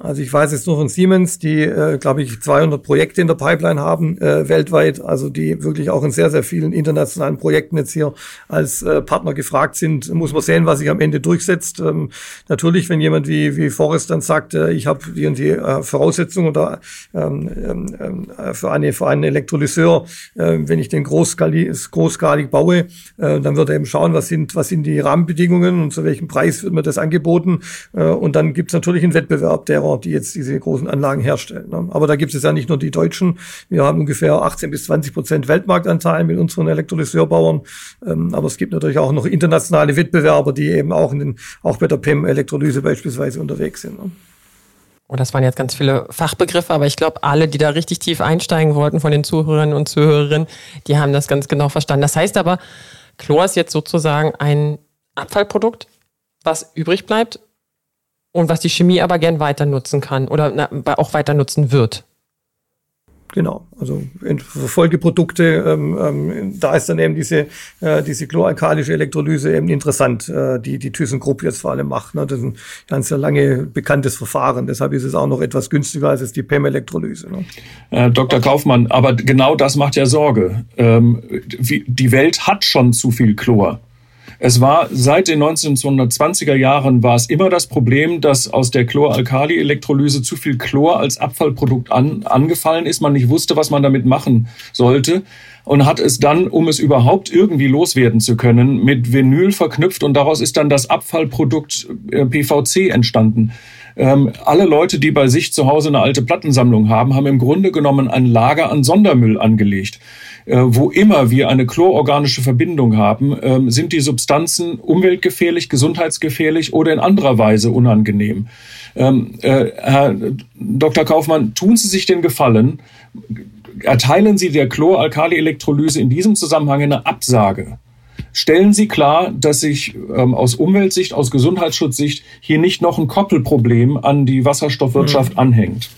Also ich weiß jetzt nur von Siemens, die, äh, glaube ich, 200 Projekte in der Pipeline haben äh, weltweit, also die wirklich auch in sehr, sehr vielen internationalen Projekten jetzt hier als äh, Partner gefragt sind. Muss man sehen, was sich am Ende durchsetzt. Ähm, natürlich, wenn jemand wie, wie Forrest dann sagt, äh, ich habe die und die äh, Voraussetzungen oder ähm, ähm, äh, für, eine, für einen Elektrolyseur, äh, wenn ich den großskalig, großskalig baue, äh, dann wird er eben schauen, was sind, was sind die Rahmenbedingungen und zu welchem Preis wird mir das angeboten. Äh, und dann gibt es natürlich einen Wettbewerb, der die jetzt diese großen Anlagen herstellen. Ne? Aber da gibt es ja nicht nur die Deutschen. Wir haben ungefähr 18 bis 20 Prozent Weltmarktanteil mit unseren Elektrolyseurbauern. Ähm, aber es gibt natürlich auch noch internationale Wettbewerber, die eben auch, in den, auch bei der PEM-Elektrolyse beispielsweise unterwegs sind. Ne? Und das waren jetzt ganz viele Fachbegriffe, aber ich glaube, alle, die da richtig tief einsteigen wollten von den Zuhörerinnen und Zuhörerinnen, die haben das ganz genau verstanden. Das heißt aber, Chlor ist jetzt sozusagen ein Abfallprodukt, was übrig bleibt und was die Chemie aber gern weiter nutzen kann oder na, auch weiter nutzen wird. Genau, also für Folgeprodukte, ähm, ähm, da ist dann eben diese, äh, diese chloralkalische Elektrolyse eben interessant, äh, die die ThyssenKrupp jetzt vor allem macht. Ne? Das ist ein ganz lange bekanntes Verfahren, deshalb ist es auch noch etwas günstiger als die PEM-Elektrolyse. Ne? Äh, Dr. Kaufmann, aber genau das macht ja Sorge. Ähm, wie, die Welt hat schon zu viel Chlor. Es war seit den 1920er Jahren war es immer das Problem, dass aus der Chloralkali-Elektrolyse zu viel Chlor als Abfallprodukt an, angefallen ist. Man nicht wusste, was man damit machen sollte und hat es dann, um es überhaupt irgendwie loswerden zu können, mit Vinyl verknüpft und daraus ist dann das Abfallprodukt äh, PVC entstanden. Ähm, alle Leute, die bei sich zu Hause eine alte Plattensammlung haben, haben im Grunde genommen ein Lager an Sondermüll angelegt. Äh, wo immer wir eine chlororganische Verbindung haben, äh, sind die Substanzen umweltgefährlich, gesundheitsgefährlich oder in anderer Weise unangenehm. Ähm, äh, Herr Dr. Kaufmann, tun Sie sich den Gefallen, erteilen Sie der Chloralkali-Elektrolyse in diesem Zusammenhang eine Absage. Stellen Sie klar, dass sich ähm, aus Umweltsicht, aus Gesundheitsschutzsicht hier nicht noch ein Koppelproblem an die Wasserstoffwirtschaft mhm. anhängt.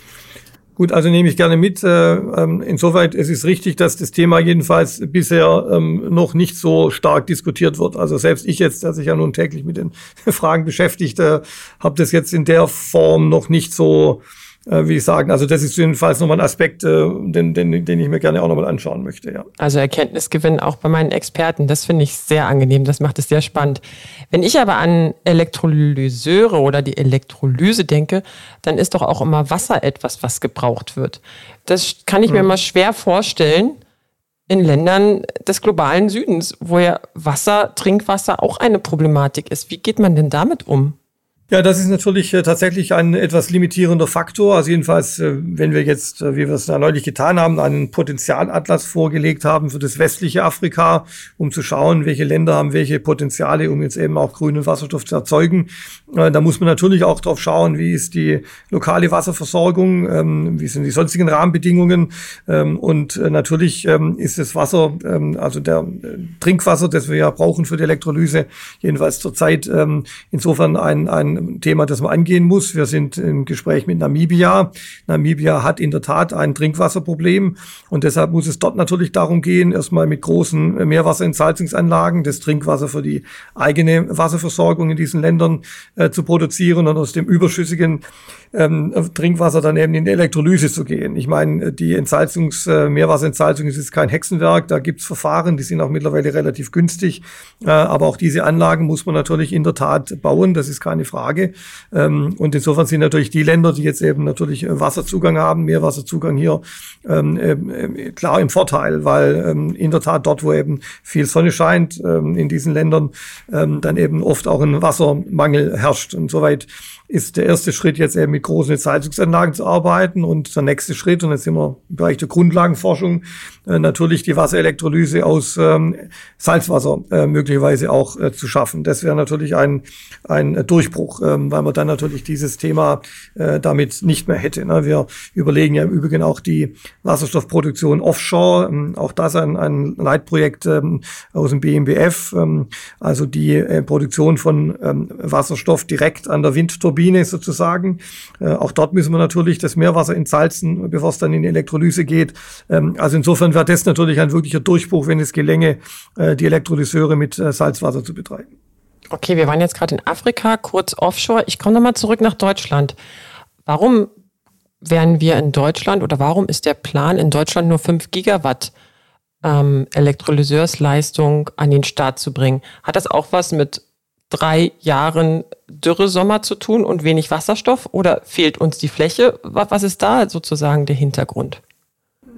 Gut, also nehme ich gerne mit. Äh, ähm, insoweit es ist richtig, dass das Thema jedenfalls bisher ähm, noch nicht so stark diskutiert wird. Also selbst ich jetzt, der sich ja nun täglich mit den (laughs) Fragen beschäftigt, äh, habe das jetzt in der Form noch nicht so äh, wie ich sagen. Also das ist jedenfalls nochmal ein Aspekt, äh, den, den, den ich mir gerne auch nochmal anschauen möchte. Ja. Also Erkenntnisgewinn auch bei meinen Experten, das finde ich sehr angenehm, das macht es sehr spannend. Wenn ich aber an Elektrolyseure oder die Elektrolyse denke, dann ist doch auch immer Wasser etwas, was gebraucht wird. Das kann ich mir hm. mal schwer vorstellen in Ländern des globalen Südens, wo ja Wasser, Trinkwasser auch eine Problematik ist. Wie geht man denn damit um? Ja, das ist natürlich äh, tatsächlich ein etwas limitierender Faktor. Also jedenfalls, äh, wenn wir jetzt, äh, wie wir es da neulich getan haben, einen Potenzialatlas vorgelegt haben für das westliche Afrika, um zu schauen, welche Länder haben welche Potenziale, um jetzt eben auch grünen Wasserstoff zu erzeugen. Da muss man natürlich auch drauf schauen, wie ist die lokale Wasserversorgung, ähm, wie sind die sonstigen Rahmenbedingungen. Ähm, und natürlich ähm, ist das Wasser, also der Trinkwasser, das wir ja brauchen für die Elektrolyse, jedenfalls zurzeit insofern ein, ein Thema, das man angehen muss. Wir sind im Gespräch mit Namibia. Namibia hat in der Tat ein Trinkwasserproblem und deshalb muss es dort natürlich darum gehen, erstmal mit großen Meerwasserentsalzungsanlagen das Trinkwasser für die eigene Wasserversorgung in diesen Ländern äh, zu produzieren und aus dem überschüssigen ähm, Trinkwasser dann eben in Elektrolyse zu gehen. Ich meine, die Entsalzungs, äh, Meerwasserentsalzung ist jetzt kein Hexenwerk, da gibt's Verfahren, die sind auch mittlerweile relativ günstig, äh, aber auch diese Anlagen muss man natürlich in der Tat bauen, das ist keine Frage. Ähm, und insofern sind natürlich die Länder, die jetzt eben natürlich Wasserzugang haben, Meerwasserzugang hier, ähm, äh, klar im Vorteil, weil ähm, in der Tat dort, wo eben viel Sonne scheint, ähm, in diesen Ländern, ähm, dann eben oft auch ein Wassermangel herrscht. Und soweit ist der erste Schritt jetzt eben mit großen Heizungsanlagen zu arbeiten und der nächste Schritt, und jetzt sind wir im Bereich der Grundlagenforschung, äh, natürlich die Wasserelektrolyse aus ähm, Salzwasser äh, möglicherweise auch äh, zu schaffen. Das wäre natürlich ein, ein Durchbruch, ähm, weil man dann natürlich dieses Thema äh, damit nicht mehr hätte. Ne? Wir überlegen ja im Übrigen auch die Wasserstoffproduktion offshore, ähm, auch das ein, ein Leitprojekt ähm, aus dem BMBF, ähm, also die äh, Produktion von ähm, Wasserstoff direkt an der Windturbine Turbine sozusagen. Äh, auch dort müssen wir natürlich das Meerwasser entsalzen, bevor es dann in die Elektrolyse geht. Ähm, also insofern wäre das natürlich ein wirklicher Durchbruch, wenn es gelänge, äh, die Elektrolyseure mit äh, Salzwasser zu betreiben. Okay, wir waren jetzt gerade in Afrika, kurz offshore. Ich komme nochmal zurück nach Deutschland. Warum wären wir in Deutschland oder warum ist der Plan in Deutschland nur 5 Gigawatt ähm, Elektrolyseursleistung an den Start zu bringen? Hat das auch was mit drei Jahren Dürresommer zu tun und wenig Wasserstoff oder fehlt uns die Fläche? Was ist da sozusagen der Hintergrund?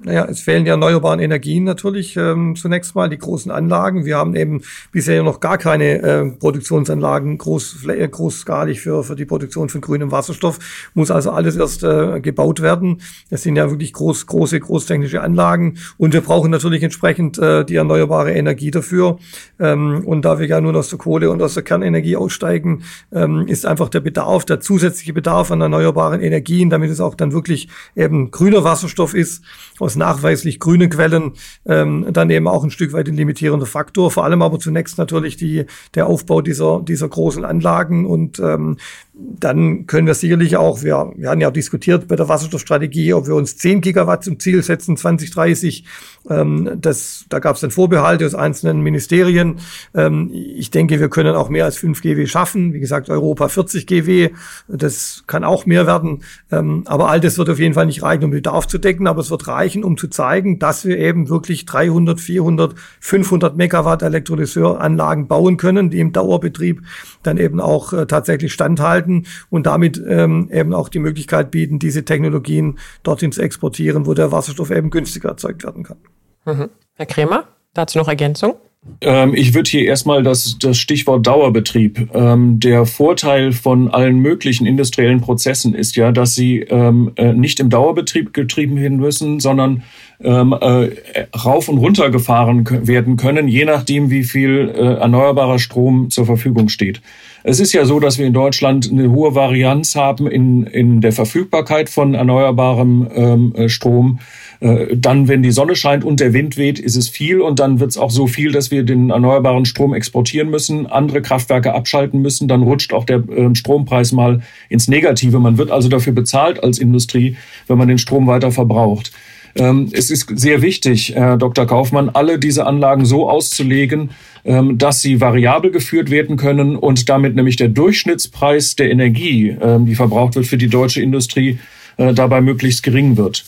Naja, es fehlen ja erneuerbaren Energien natürlich ähm, zunächst mal, die großen Anlagen. Wir haben eben bisher noch gar keine äh, Produktionsanlagen groß, großskalig für, für die Produktion von grünem Wasserstoff. Muss also alles erst äh, gebaut werden. Das sind ja wirklich groß, große, großtechnische Anlagen. Und wir brauchen natürlich entsprechend äh, die erneuerbare Energie dafür. Ähm, und da wir ja nur aus der Kohle und aus der Kernenergie aussteigen, ähm, ist einfach der Bedarf, der zusätzliche Bedarf an erneuerbaren Energien, damit es auch dann wirklich eben grüner Wasserstoff ist, aus nachweislich grünen Quellen ähm, dann eben auch ein Stück weit ein limitierender Faktor. Vor allem aber zunächst natürlich die, der Aufbau dieser, dieser großen Anlagen und ähm, dann können wir sicherlich auch, wir, wir haben ja diskutiert bei der Wasserstoffstrategie, ob wir uns 10 Gigawatt zum Ziel setzen, 2030. Ähm, das, da gab es dann Vorbehalte aus einzelnen Ministerien. Ähm, ich denke, wir können auch mehr als 5 GW schaffen. Wie gesagt, Europa 40 GW, das kann auch mehr werden. Ähm, aber all das wird auf jeden Fall nicht reichen, um Bedarf zu decken, aber es wird reichen, um zu zeigen, dass wir eben wirklich 300, 400, 500 Megawatt Elektrolyseuranlagen bauen können, die im Dauerbetrieb dann eben auch äh, tatsächlich standhalten und damit ähm, eben auch die Möglichkeit bieten, diese Technologien dorthin zu exportieren, wo der Wasserstoff eben günstiger erzeugt werden kann. Mhm. Herr Kremer, dazu noch Ergänzung? Ähm, ich würde hier erstmal das, das Stichwort Dauerbetrieb. Ähm, der Vorteil von allen möglichen industriellen Prozessen ist ja, dass sie ähm, äh, nicht im Dauerbetrieb getrieben werden müssen, sondern ähm, äh, rauf und runter gefahren werden können, je nachdem, wie viel äh, erneuerbarer Strom zur Verfügung steht. Es ist ja so, dass wir in Deutschland eine hohe Varianz haben in, in der Verfügbarkeit von erneuerbarem ähm, äh, Strom. Äh, dann, wenn die Sonne scheint und der Wind weht, ist es viel und dann wird es auch so viel, dass wir den erneuerbaren Strom exportieren müssen, andere Kraftwerke abschalten müssen. Dann rutscht auch der äh, Strompreis mal ins Negative. Man wird also dafür bezahlt als Industrie, wenn man den Strom weiter verbraucht. Ähm, es ist sehr wichtig, Herr Dr. Kaufmann, alle diese Anlagen so auszulegen, ähm, dass sie variabel geführt werden können und damit nämlich der Durchschnittspreis der Energie, ähm, die verbraucht wird für die deutsche Industrie, äh, dabei möglichst gering wird.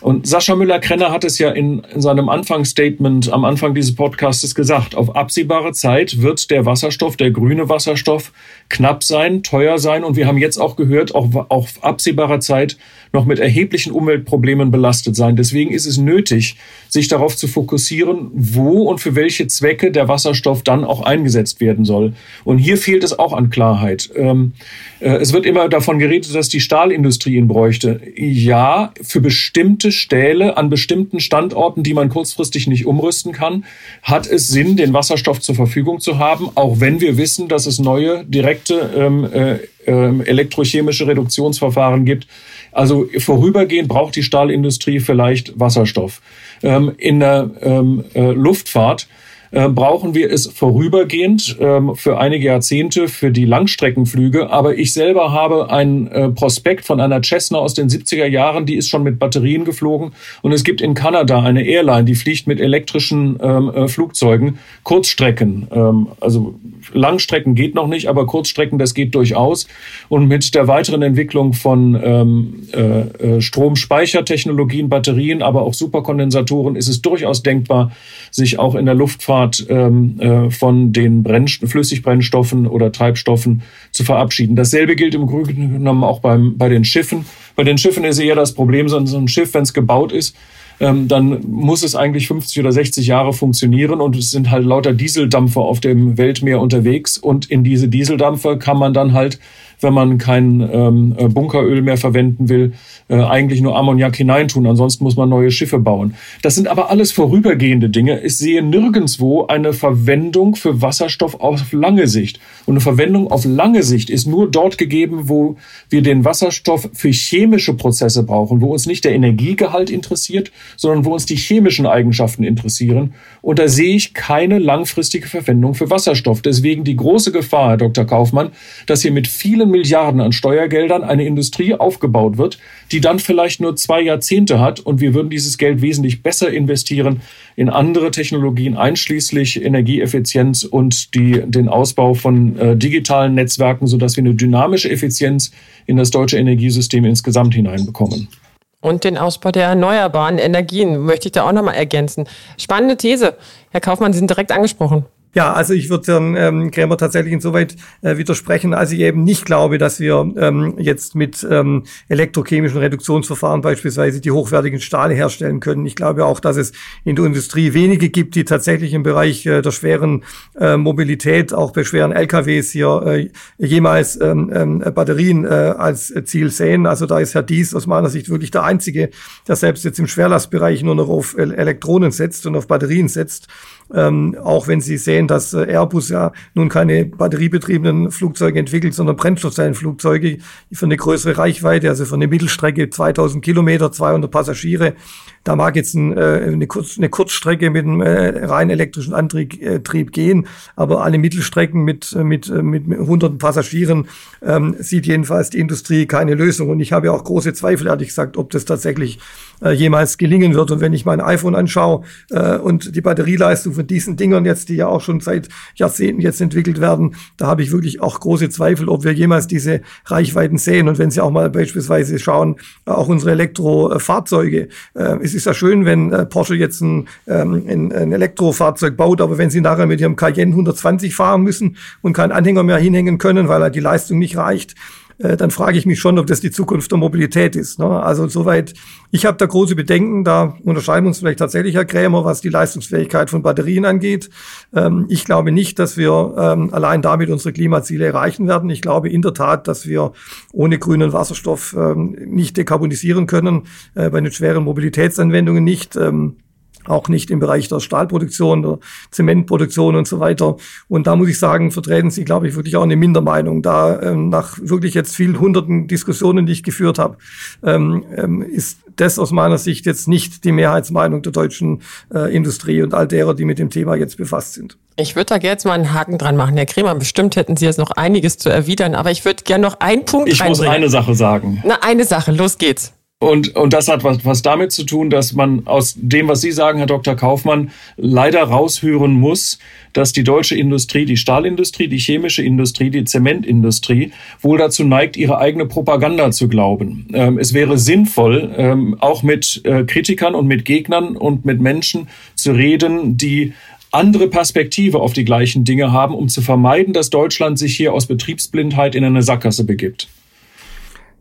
Und Sascha Müller-Krenner hat es ja in, in seinem Anfangsstatement am Anfang dieses Podcasts gesagt. Auf absehbare Zeit wird der Wasserstoff, der grüne Wasserstoff, knapp sein, teuer sein. Und wir haben jetzt auch gehört, auch auf absehbarer Zeit noch mit erheblichen Umweltproblemen belastet sein. Deswegen ist es nötig, sich darauf zu fokussieren, wo und für welche Zwecke der Wasserstoff dann auch eingesetzt werden soll. Und hier fehlt es auch an Klarheit. Ähm, äh, es wird immer davon geredet, dass die Stahlindustrie ihn bräuchte. Ja, für bestimmte Stähle an bestimmten Standorten, die man kurzfristig nicht umrüsten kann, hat es Sinn, den Wasserstoff zur Verfügung zu haben, auch wenn wir wissen, dass es neue direkte ähm, äh, äh, elektrochemische Reduktionsverfahren gibt, also vorübergehend braucht die Stahlindustrie vielleicht Wasserstoff. Ähm, in der ähm, äh, Luftfahrt äh, brauchen wir es vorübergehend ähm, für einige Jahrzehnte für die Langstreckenflüge. Aber ich selber habe ein äh, Prospekt von einer Cessna aus den 70er Jahren, die ist schon mit Batterien geflogen. Und es gibt in Kanada eine Airline, die fliegt mit elektrischen ähm, äh, Flugzeugen Kurzstrecken. Ähm, also Langstrecken geht noch nicht, aber Kurzstrecken, das geht durchaus. Und mit der weiteren Entwicklung von ähm, äh, äh Stromspeichertechnologien, Batterien, aber auch Superkondensatoren ist es durchaus denkbar, sich auch in der Luftfahrt Art ähm, äh, von den Brennst Flüssigbrennstoffen oder Treibstoffen zu verabschieden. Dasselbe gilt im Grunde genommen auch beim, bei den Schiffen. Bei den Schiffen ist eher das Problem, so ein Schiff, wenn es gebaut ist, ähm, dann muss es eigentlich 50 oder 60 Jahre funktionieren und es sind halt lauter Dieseldampfer auf dem Weltmeer unterwegs und in diese Dieseldampfer kann man dann halt wenn man kein ähm, äh, Bunkeröl mehr verwenden will, äh, eigentlich nur Ammoniak hineintun. Ansonsten muss man neue Schiffe bauen. Das sind aber alles vorübergehende Dinge. Ich sehe nirgendswo eine Verwendung für Wasserstoff auf lange Sicht. Und eine Verwendung auf lange Sicht ist nur dort gegeben, wo wir den Wasserstoff für chemische Prozesse brauchen, wo uns nicht der Energiegehalt interessiert, sondern wo uns die chemischen Eigenschaften interessieren. Und da sehe ich keine langfristige Verwendung für Wasserstoff. Deswegen die große Gefahr, Herr Dr. Kaufmann, dass hier mit vielen Milliarden an Steuergeldern eine Industrie aufgebaut wird, die dann vielleicht nur zwei Jahrzehnte hat und wir würden dieses Geld wesentlich besser investieren in andere Technologien, einschließlich Energieeffizienz und die, den Ausbau von äh, digitalen Netzwerken, sodass wir eine dynamische Effizienz in das deutsche Energiesystem insgesamt hineinbekommen. Und den Ausbau der erneuerbaren Energien möchte ich da auch nochmal ergänzen. Spannende These. Herr Kaufmann, Sie sind direkt angesprochen. Ja, also ich würde Herrn ähm, Krämer tatsächlich insoweit äh, widersprechen, als ich eben nicht glaube, dass wir ähm, jetzt mit ähm, elektrochemischen Reduktionsverfahren beispielsweise die hochwertigen Stahle herstellen können. Ich glaube auch, dass es in der Industrie wenige gibt, die tatsächlich im Bereich äh, der schweren äh, Mobilität, auch bei schweren LKWs hier äh, jemals ähm, ähm, Batterien äh, als Ziel sehen. Also da ist Herr Dies aus meiner Sicht wirklich der Einzige, der selbst jetzt im Schwerlastbereich nur noch auf Elektronen setzt und auf Batterien setzt. Ähm, auch wenn Sie sehen, dass äh, Airbus ja nun keine batteriebetriebenen Flugzeuge entwickelt, sondern Brennstoffzellenflugzeuge für eine größere Reichweite, also für eine Mittelstrecke 2000 Kilometer, 200 Passagiere. Da mag jetzt ein, äh, eine, Kurz, eine Kurzstrecke mit einem äh, rein elektrischen Antrieb Trieb gehen, aber alle Mittelstrecken mit, mit, mit, hunderten Passagieren ähm, sieht jedenfalls die Industrie keine Lösung. Und ich habe ja auch große Zweifel, ehrlich gesagt, ob das tatsächlich jemals gelingen wird. Und wenn ich mein iPhone anschaue äh, und die Batterieleistung von diesen Dingern jetzt, die ja auch schon seit Jahrzehnten jetzt entwickelt werden, da habe ich wirklich auch große Zweifel, ob wir jemals diese Reichweiten sehen. Und wenn Sie auch mal beispielsweise schauen, auch unsere Elektrofahrzeuge, äh, es ist ja schön, wenn äh, Porsche jetzt ein, ähm, ein, ein Elektrofahrzeug baut, aber wenn sie nachher mit ihrem Cayenne 120 fahren müssen und keinen Anhänger mehr hinhängen können, weil halt die Leistung nicht reicht, äh, dann frage ich mich schon, ob das die Zukunft der Mobilität ist. Ne? Also soweit, ich habe da große Bedenken, da unterscheiden uns vielleicht tatsächlich, Herr Krämer, was die Leistungsfähigkeit von Batterien angeht. Ähm, ich glaube nicht, dass wir ähm, allein damit unsere Klimaziele erreichen werden. Ich glaube in der Tat, dass wir ohne grünen Wasserstoff ähm, nicht dekarbonisieren können, äh, bei den schweren Mobilitätsanwendungen nicht. Ähm, auch nicht im Bereich der Stahlproduktion, der Zementproduktion und so weiter. Und da muss ich sagen, vertreten Sie, glaube ich, wirklich auch eine Mindermeinung. Da ähm, nach wirklich jetzt vielen hunderten Diskussionen, die ich geführt habe, ähm, ähm, ist das aus meiner Sicht jetzt nicht die Mehrheitsmeinung der deutschen äh, Industrie und all derer, die mit dem Thema jetzt befasst sind. Ich würde da gerne jetzt mal einen Haken dran machen. Herr Kremer, bestimmt hätten Sie jetzt noch einiges zu erwidern, aber ich würde gerne noch einen Punkt Ich muss eine Sache sagen. Na, eine Sache, los geht's. Und, und das hat was, was damit zu tun, dass man aus dem, was Sie sagen, Herr Dr. Kaufmann, leider raushören muss, dass die deutsche Industrie, die Stahlindustrie, die chemische Industrie, die Zementindustrie wohl dazu neigt, ihre eigene Propaganda zu glauben. Ähm, es wäre sinnvoll, ähm, auch mit äh, Kritikern und mit Gegnern und mit Menschen zu reden, die andere Perspektive auf die gleichen Dinge haben, um zu vermeiden, dass Deutschland sich hier aus Betriebsblindheit in eine Sackgasse begibt.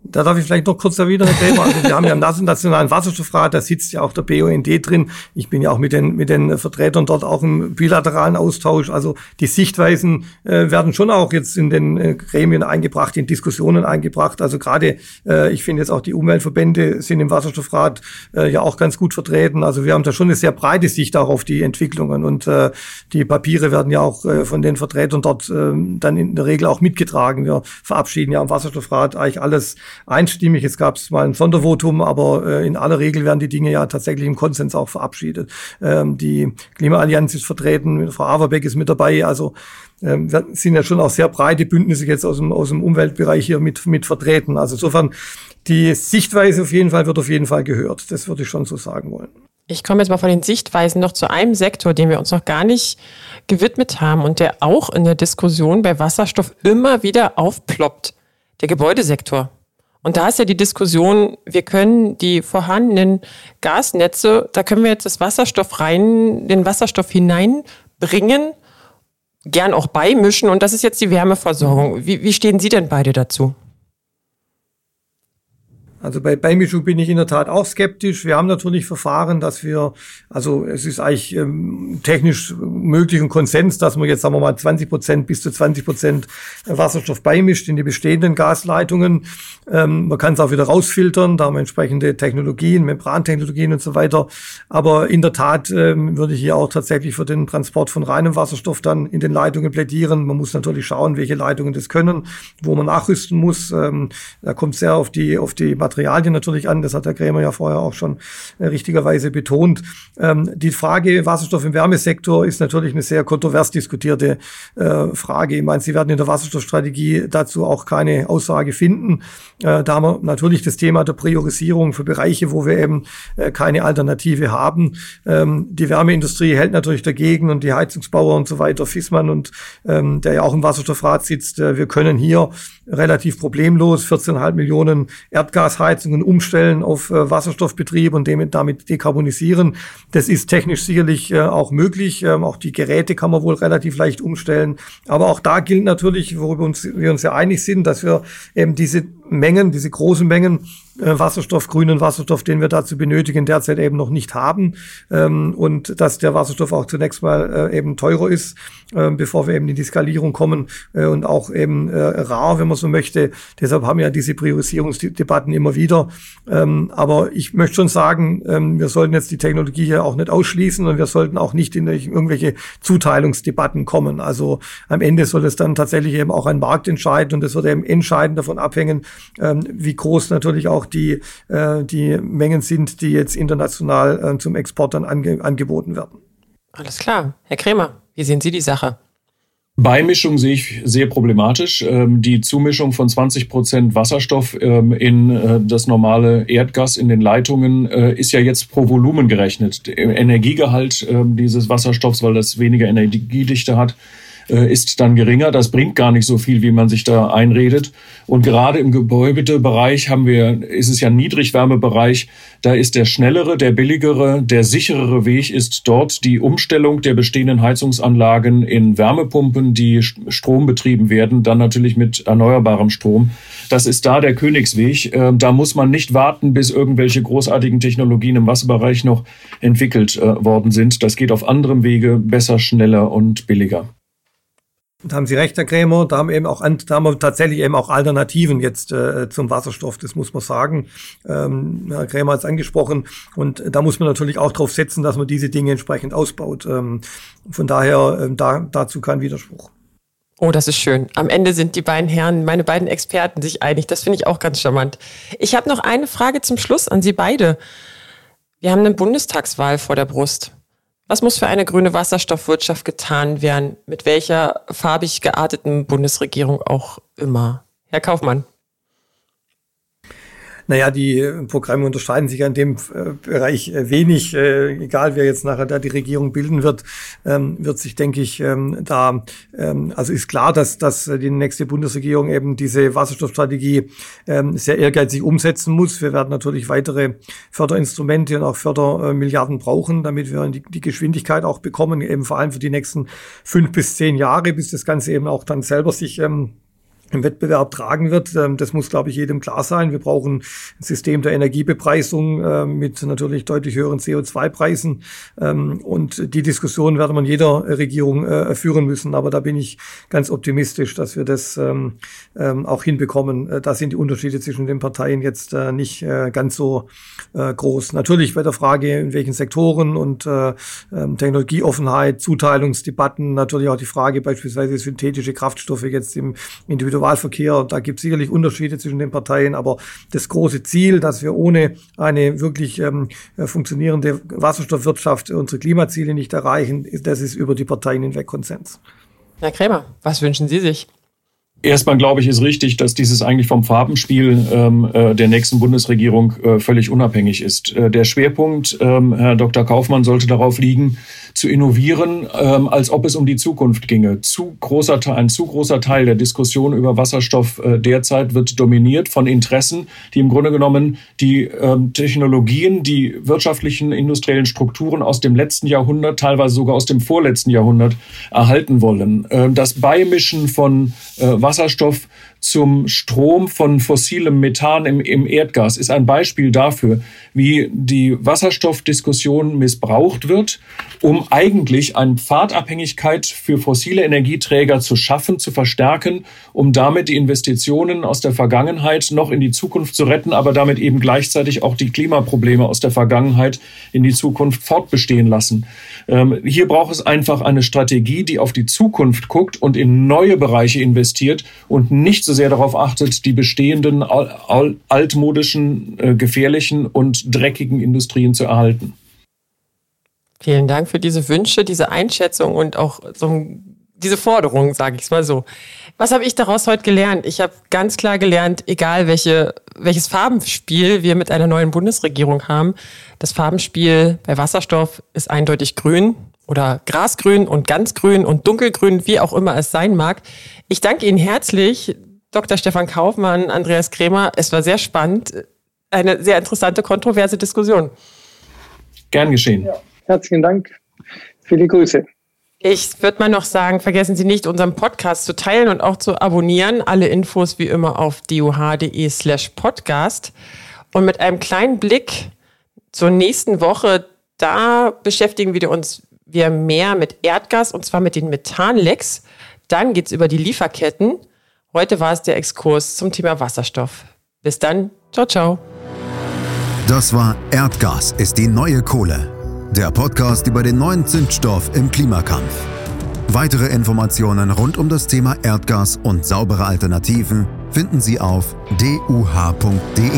Da darf ich vielleicht noch kurz erwidern, Herr Gräber. Also wir haben ja im Nationalen Wasserstoffrat, da sitzt ja auch der BUND drin. Ich bin ja auch mit den, mit den Vertretern dort auch im bilateralen Austausch. Also die Sichtweisen äh, werden schon auch jetzt in den äh, Gremien eingebracht, in Diskussionen eingebracht. Also gerade, äh, ich finde jetzt auch die Umweltverbände sind im Wasserstoffrat äh, ja auch ganz gut vertreten. Also wir haben da schon eine sehr breite Sicht auch auf die Entwicklungen. Und äh, die Papiere werden ja auch äh, von den Vertretern dort äh, dann in der Regel auch mitgetragen. Wir verabschieden ja im Wasserstoffrat eigentlich alles einstimmig. Es gab mal ein Sondervotum, aber äh, in aller Regel werden die Dinge ja tatsächlich im Konsens auch verabschiedet. Ähm, die Klimaallianz ist vertreten, Frau Averbeck ist mit dabei. Also ähm, sind ja schon auch sehr breite Bündnisse jetzt aus dem, aus dem Umweltbereich hier mit, mit vertreten. Also insofern, die Sichtweise auf jeden Fall wird auf jeden Fall gehört. Das würde ich schon so sagen wollen. Ich komme jetzt mal von den Sichtweisen noch zu einem Sektor, den wir uns noch gar nicht gewidmet haben und der auch in der Diskussion bei Wasserstoff immer wieder aufploppt. Der Gebäudesektor. Und da ist ja die Diskussion, wir können die vorhandenen Gasnetze, da können wir jetzt das Wasserstoff rein, den Wasserstoff hineinbringen, gern auch beimischen. Und das ist jetzt die Wärmeversorgung. Wie, wie stehen Sie denn beide dazu? Also bei Beimischung bin ich in der Tat auch skeptisch. Wir haben natürlich Verfahren, dass wir, also es ist eigentlich ähm, technisch möglich ein Konsens, dass man jetzt, sagen wir mal, 20 Prozent bis zu 20 Prozent Wasserstoff beimischt in die bestehenden Gasleitungen. Ähm, man kann es auch wieder rausfiltern, da haben wir entsprechende Technologien, Membrantechnologien und so weiter. Aber in der Tat ähm, würde ich hier auch tatsächlich für den Transport von reinem Wasserstoff dann in den Leitungen plädieren. Man muss natürlich schauen, welche Leitungen das können, wo man nachrüsten muss. Ähm, da kommt sehr auf die, auf die Materialien natürlich an. Das hat der Krämer ja vorher auch schon äh, richtigerweise betont. Ähm, die Frage Wasserstoff im Wärmesektor ist natürlich eine sehr kontrovers diskutierte äh, Frage. Ich meine, Sie werden in der Wasserstoffstrategie dazu auch keine Aussage finden. Äh, da haben wir natürlich das Thema der Priorisierung für Bereiche, wo wir eben keine Alternative haben. Ähm, die Wärmeindustrie hält natürlich dagegen und die Heizungsbauer und so weiter, Fissmann und ähm, der ja auch im Wasserstoffrat sitzt. Wir können hier relativ problemlos 14,5 Millionen Erdgasheizungen umstellen auf äh, Wasserstoffbetrieb und damit dekarbonisieren. Das ist technisch sicherlich äh, auch möglich. Ähm, auch die Geräte kann man wohl relativ leicht umstellen. Aber auch da gilt natürlich, worüber uns, wir uns ja einig sind, dass wir eben diese Mengen, diese großen Mengen äh, Wasserstoff, grünen Wasserstoff, den wir dazu benötigen, derzeit eben noch nicht haben. Ähm, und dass der Wasserstoff auch zunächst mal äh, eben teurer ist, äh, bevor wir eben in die Skalierung kommen äh, und auch eben äh, rar, wenn man so möchte. Deshalb haben wir ja diese Priorisierungsdebatten immer wieder. Ähm, aber ich möchte schon sagen, ähm, wir sollten jetzt die Technologie hier auch nicht ausschließen und wir sollten auch nicht in irgendwelche Zuteilungsdebatten kommen. Also am Ende soll es dann tatsächlich eben auch ein Markt entscheiden und es wird eben entscheidend davon abhängen, ähm, wie groß natürlich auch die, äh, die Mengen sind, die jetzt international äh, zum Export dann ange angeboten werden. Alles klar. Herr Krämer, wie sehen Sie die Sache? Beimischung sehe ich sehr problematisch. Ähm, die Zumischung von 20 Prozent Wasserstoff ähm, in äh, das normale Erdgas in den Leitungen äh, ist ja jetzt pro Volumen gerechnet. Der Energiegehalt äh, dieses Wasserstoffs, weil das weniger Energiedichte hat, ist dann geringer. Das bringt gar nicht so viel, wie man sich da einredet. Und gerade im Gebäudebereich haben wir, ist es ja ein Niedrigwärmebereich. Da ist der schnellere, der billigere, der sicherere Weg ist dort die Umstellung der bestehenden Heizungsanlagen in Wärmepumpen, die strombetrieben werden, dann natürlich mit erneuerbarem Strom. Das ist da der Königsweg. Ähm, da muss man nicht warten, bis irgendwelche großartigen Technologien im Wasserbereich noch entwickelt äh, worden sind. Das geht auf anderem Wege besser, schneller und billiger. Da haben Sie recht, Herr Krämer. Da haben, eben auch, da haben wir tatsächlich eben auch Alternativen jetzt äh, zum Wasserstoff, das muss man sagen. Ähm, Herr Krämer hat es angesprochen. Und da muss man natürlich auch darauf setzen, dass man diese Dinge entsprechend ausbaut. Ähm, von daher, äh, da, dazu kein Widerspruch. Oh, das ist schön. Am Ende sind die beiden Herren, meine beiden Experten, sich einig. Das finde ich auch ganz charmant. Ich habe noch eine Frage zum Schluss an Sie beide. Wir haben eine Bundestagswahl vor der Brust. Was muss für eine grüne Wasserstoffwirtschaft getan werden, mit welcher farbig gearteten Bundesregierung auch immer? Herr Kaufmann. Naja, die Programme unterscheiden sich in dem Bereich wenig. Egal, wer jetzt nachher da die Regierung bilden wird, ähm, wird sich, denke ich, ähm, da, ähm, also ist klar, dass, dass die nächste Bundesregierung eben diese Wasserstoffstrategie sehr ehrgeizig umsetzen muss. Wir werden natürlich weitere Förderinstrumente und auch Fördermilliarden brauchen, damit wir die, die Geschwindigkeit auch bekommen, eben vor allem für die nächsten fünf bis zehn Jahre, bis das Ganze eben auch dann selber sich ähm, im Wettbewerb tragen wird. Ähm, das muss, glaube ich, jedem klar sein. Wir brauchen ein System der Energiebepreisung ähm, mit natürlich deutlich höheren CO2-Preisen. Ähm, und die Diskussion werden wir in jeder Regierung äh, führen müssen. Aber da bin ich ganz optimistisch, dass wir das auch hinbekommen. Äh, da sind die Unterschiede zwischen den Parteien jetzt äh, nicht ganz so groß. Natürlich bei der Frage, in welchen Sektoren und Technologieoffenheit, Zuteilungsdebatten, natürlich auch die Frage beispielsweise synthetische Kraftstoffe jetzt im Individual Individualverkehr. Da gibt es sicherlich Unterschiede zwischen den Parteien, aber das große Ziel, dass wir ohne eine wirklich ähm, funktionierende Wasserstoffwirtschaft unsere Klimaziele nicht erreichen, das ist über die Parteien hinweg Konsens. Herr Krämer, was wünschen Sie sich? Erstmal glaube ich, ist richtig, dass dieses eigentlich vom Farbenspiel ähm, äh, der nächsten Bundesregierung äh, völlig unabhängig ist. Äh, der Schwerpunkt, ähm, Herr Dr. Kaufmann, sollte darauf liegen, zu innovieren, ähm, als ob es um die Zukunft ginge. Zu großer, ein zu großer Teil der Diskussion über Wasserstoff äh, derzeit wird dominiert von Interessen, die im Grunde genommen die ähm, Technologien, die wirtschaftlichen, industriellen Strukturen aus dem letzten Jahrhundert, teilweise sogar aus dem vorletzten Jahrhundert erhalten wollen. Ähm, das Beimischen von äh, Wasserstoff zum Strom von fossilem Methan im, im Erdgas ist ein Beispiel dafür, wie die Wasserstoffdiskussion missbraucht wird, um eigentlich eine Pfadabhängigkeit für fossile Energieträger zu schaffen, zu verstärken, um damit die Investitionen aus der Vergangenheit noch in die Zukunft zu retten, aber damit eben gleichzeitig auch die Klimaprobleme aus der Vergangenheit in die Zukunft fortbestehen lassen. Ähm, hier braucht es einfach eine Strategie, die auf die Zukunft guckt und in neue Bereiche investiert und nicht so sehr darauf achtet, die bestehenden altmodischen, äh, gefährlichen und dreckigen Industrien zu erhalten. Vielen Dank für diese Wünsche, diese Einschätzung und auch so diese Forderung, sage ich es mal so. Was habe ich daraus heute gelernt? Ich habe ganz klar gelernt, egal welche, welches Farbenspiel wir mit einer neuen Bundesregierung haben, das Farbenspiel bei Wasserstoff ist eindeutig grün oder grasgrün und ganz grün und dunkelgrün, wie auch immer es sein mag. Ich danke Ihnen herzlich, Dr. Stefan Kaufmann, Andreas Kremer. Es war sehr spannend. Eine sehr interessante, kontroverse Diskussion. Gern geschehen. Ja, herzlichen Dank. Viele Grüße. Ich würde mal noch sagen, vergessen Sie nicht, unseren Podcast zu teilen und auch zu abonnieren. Alle Infos wie immer auf duh.de slash podcast. Und mit einem kleinen Blick zur nächsten Woche, da beschäftigen wir uns wir mehr mit Erdgas und zwar mit den Methanlecks. Dann geht es über die Lieferketten Heute war es der Exkurs zum Thema Wasserstoff. Bis dann, ciao, ciao. Das war Erdgas ist die neue Kohle. Der Podcast über den neuen Zündstoff im Klimakampf. Weitere Informationen rund um das Thema Erdgas und saubere Alternativen finden Sie auf duh.de.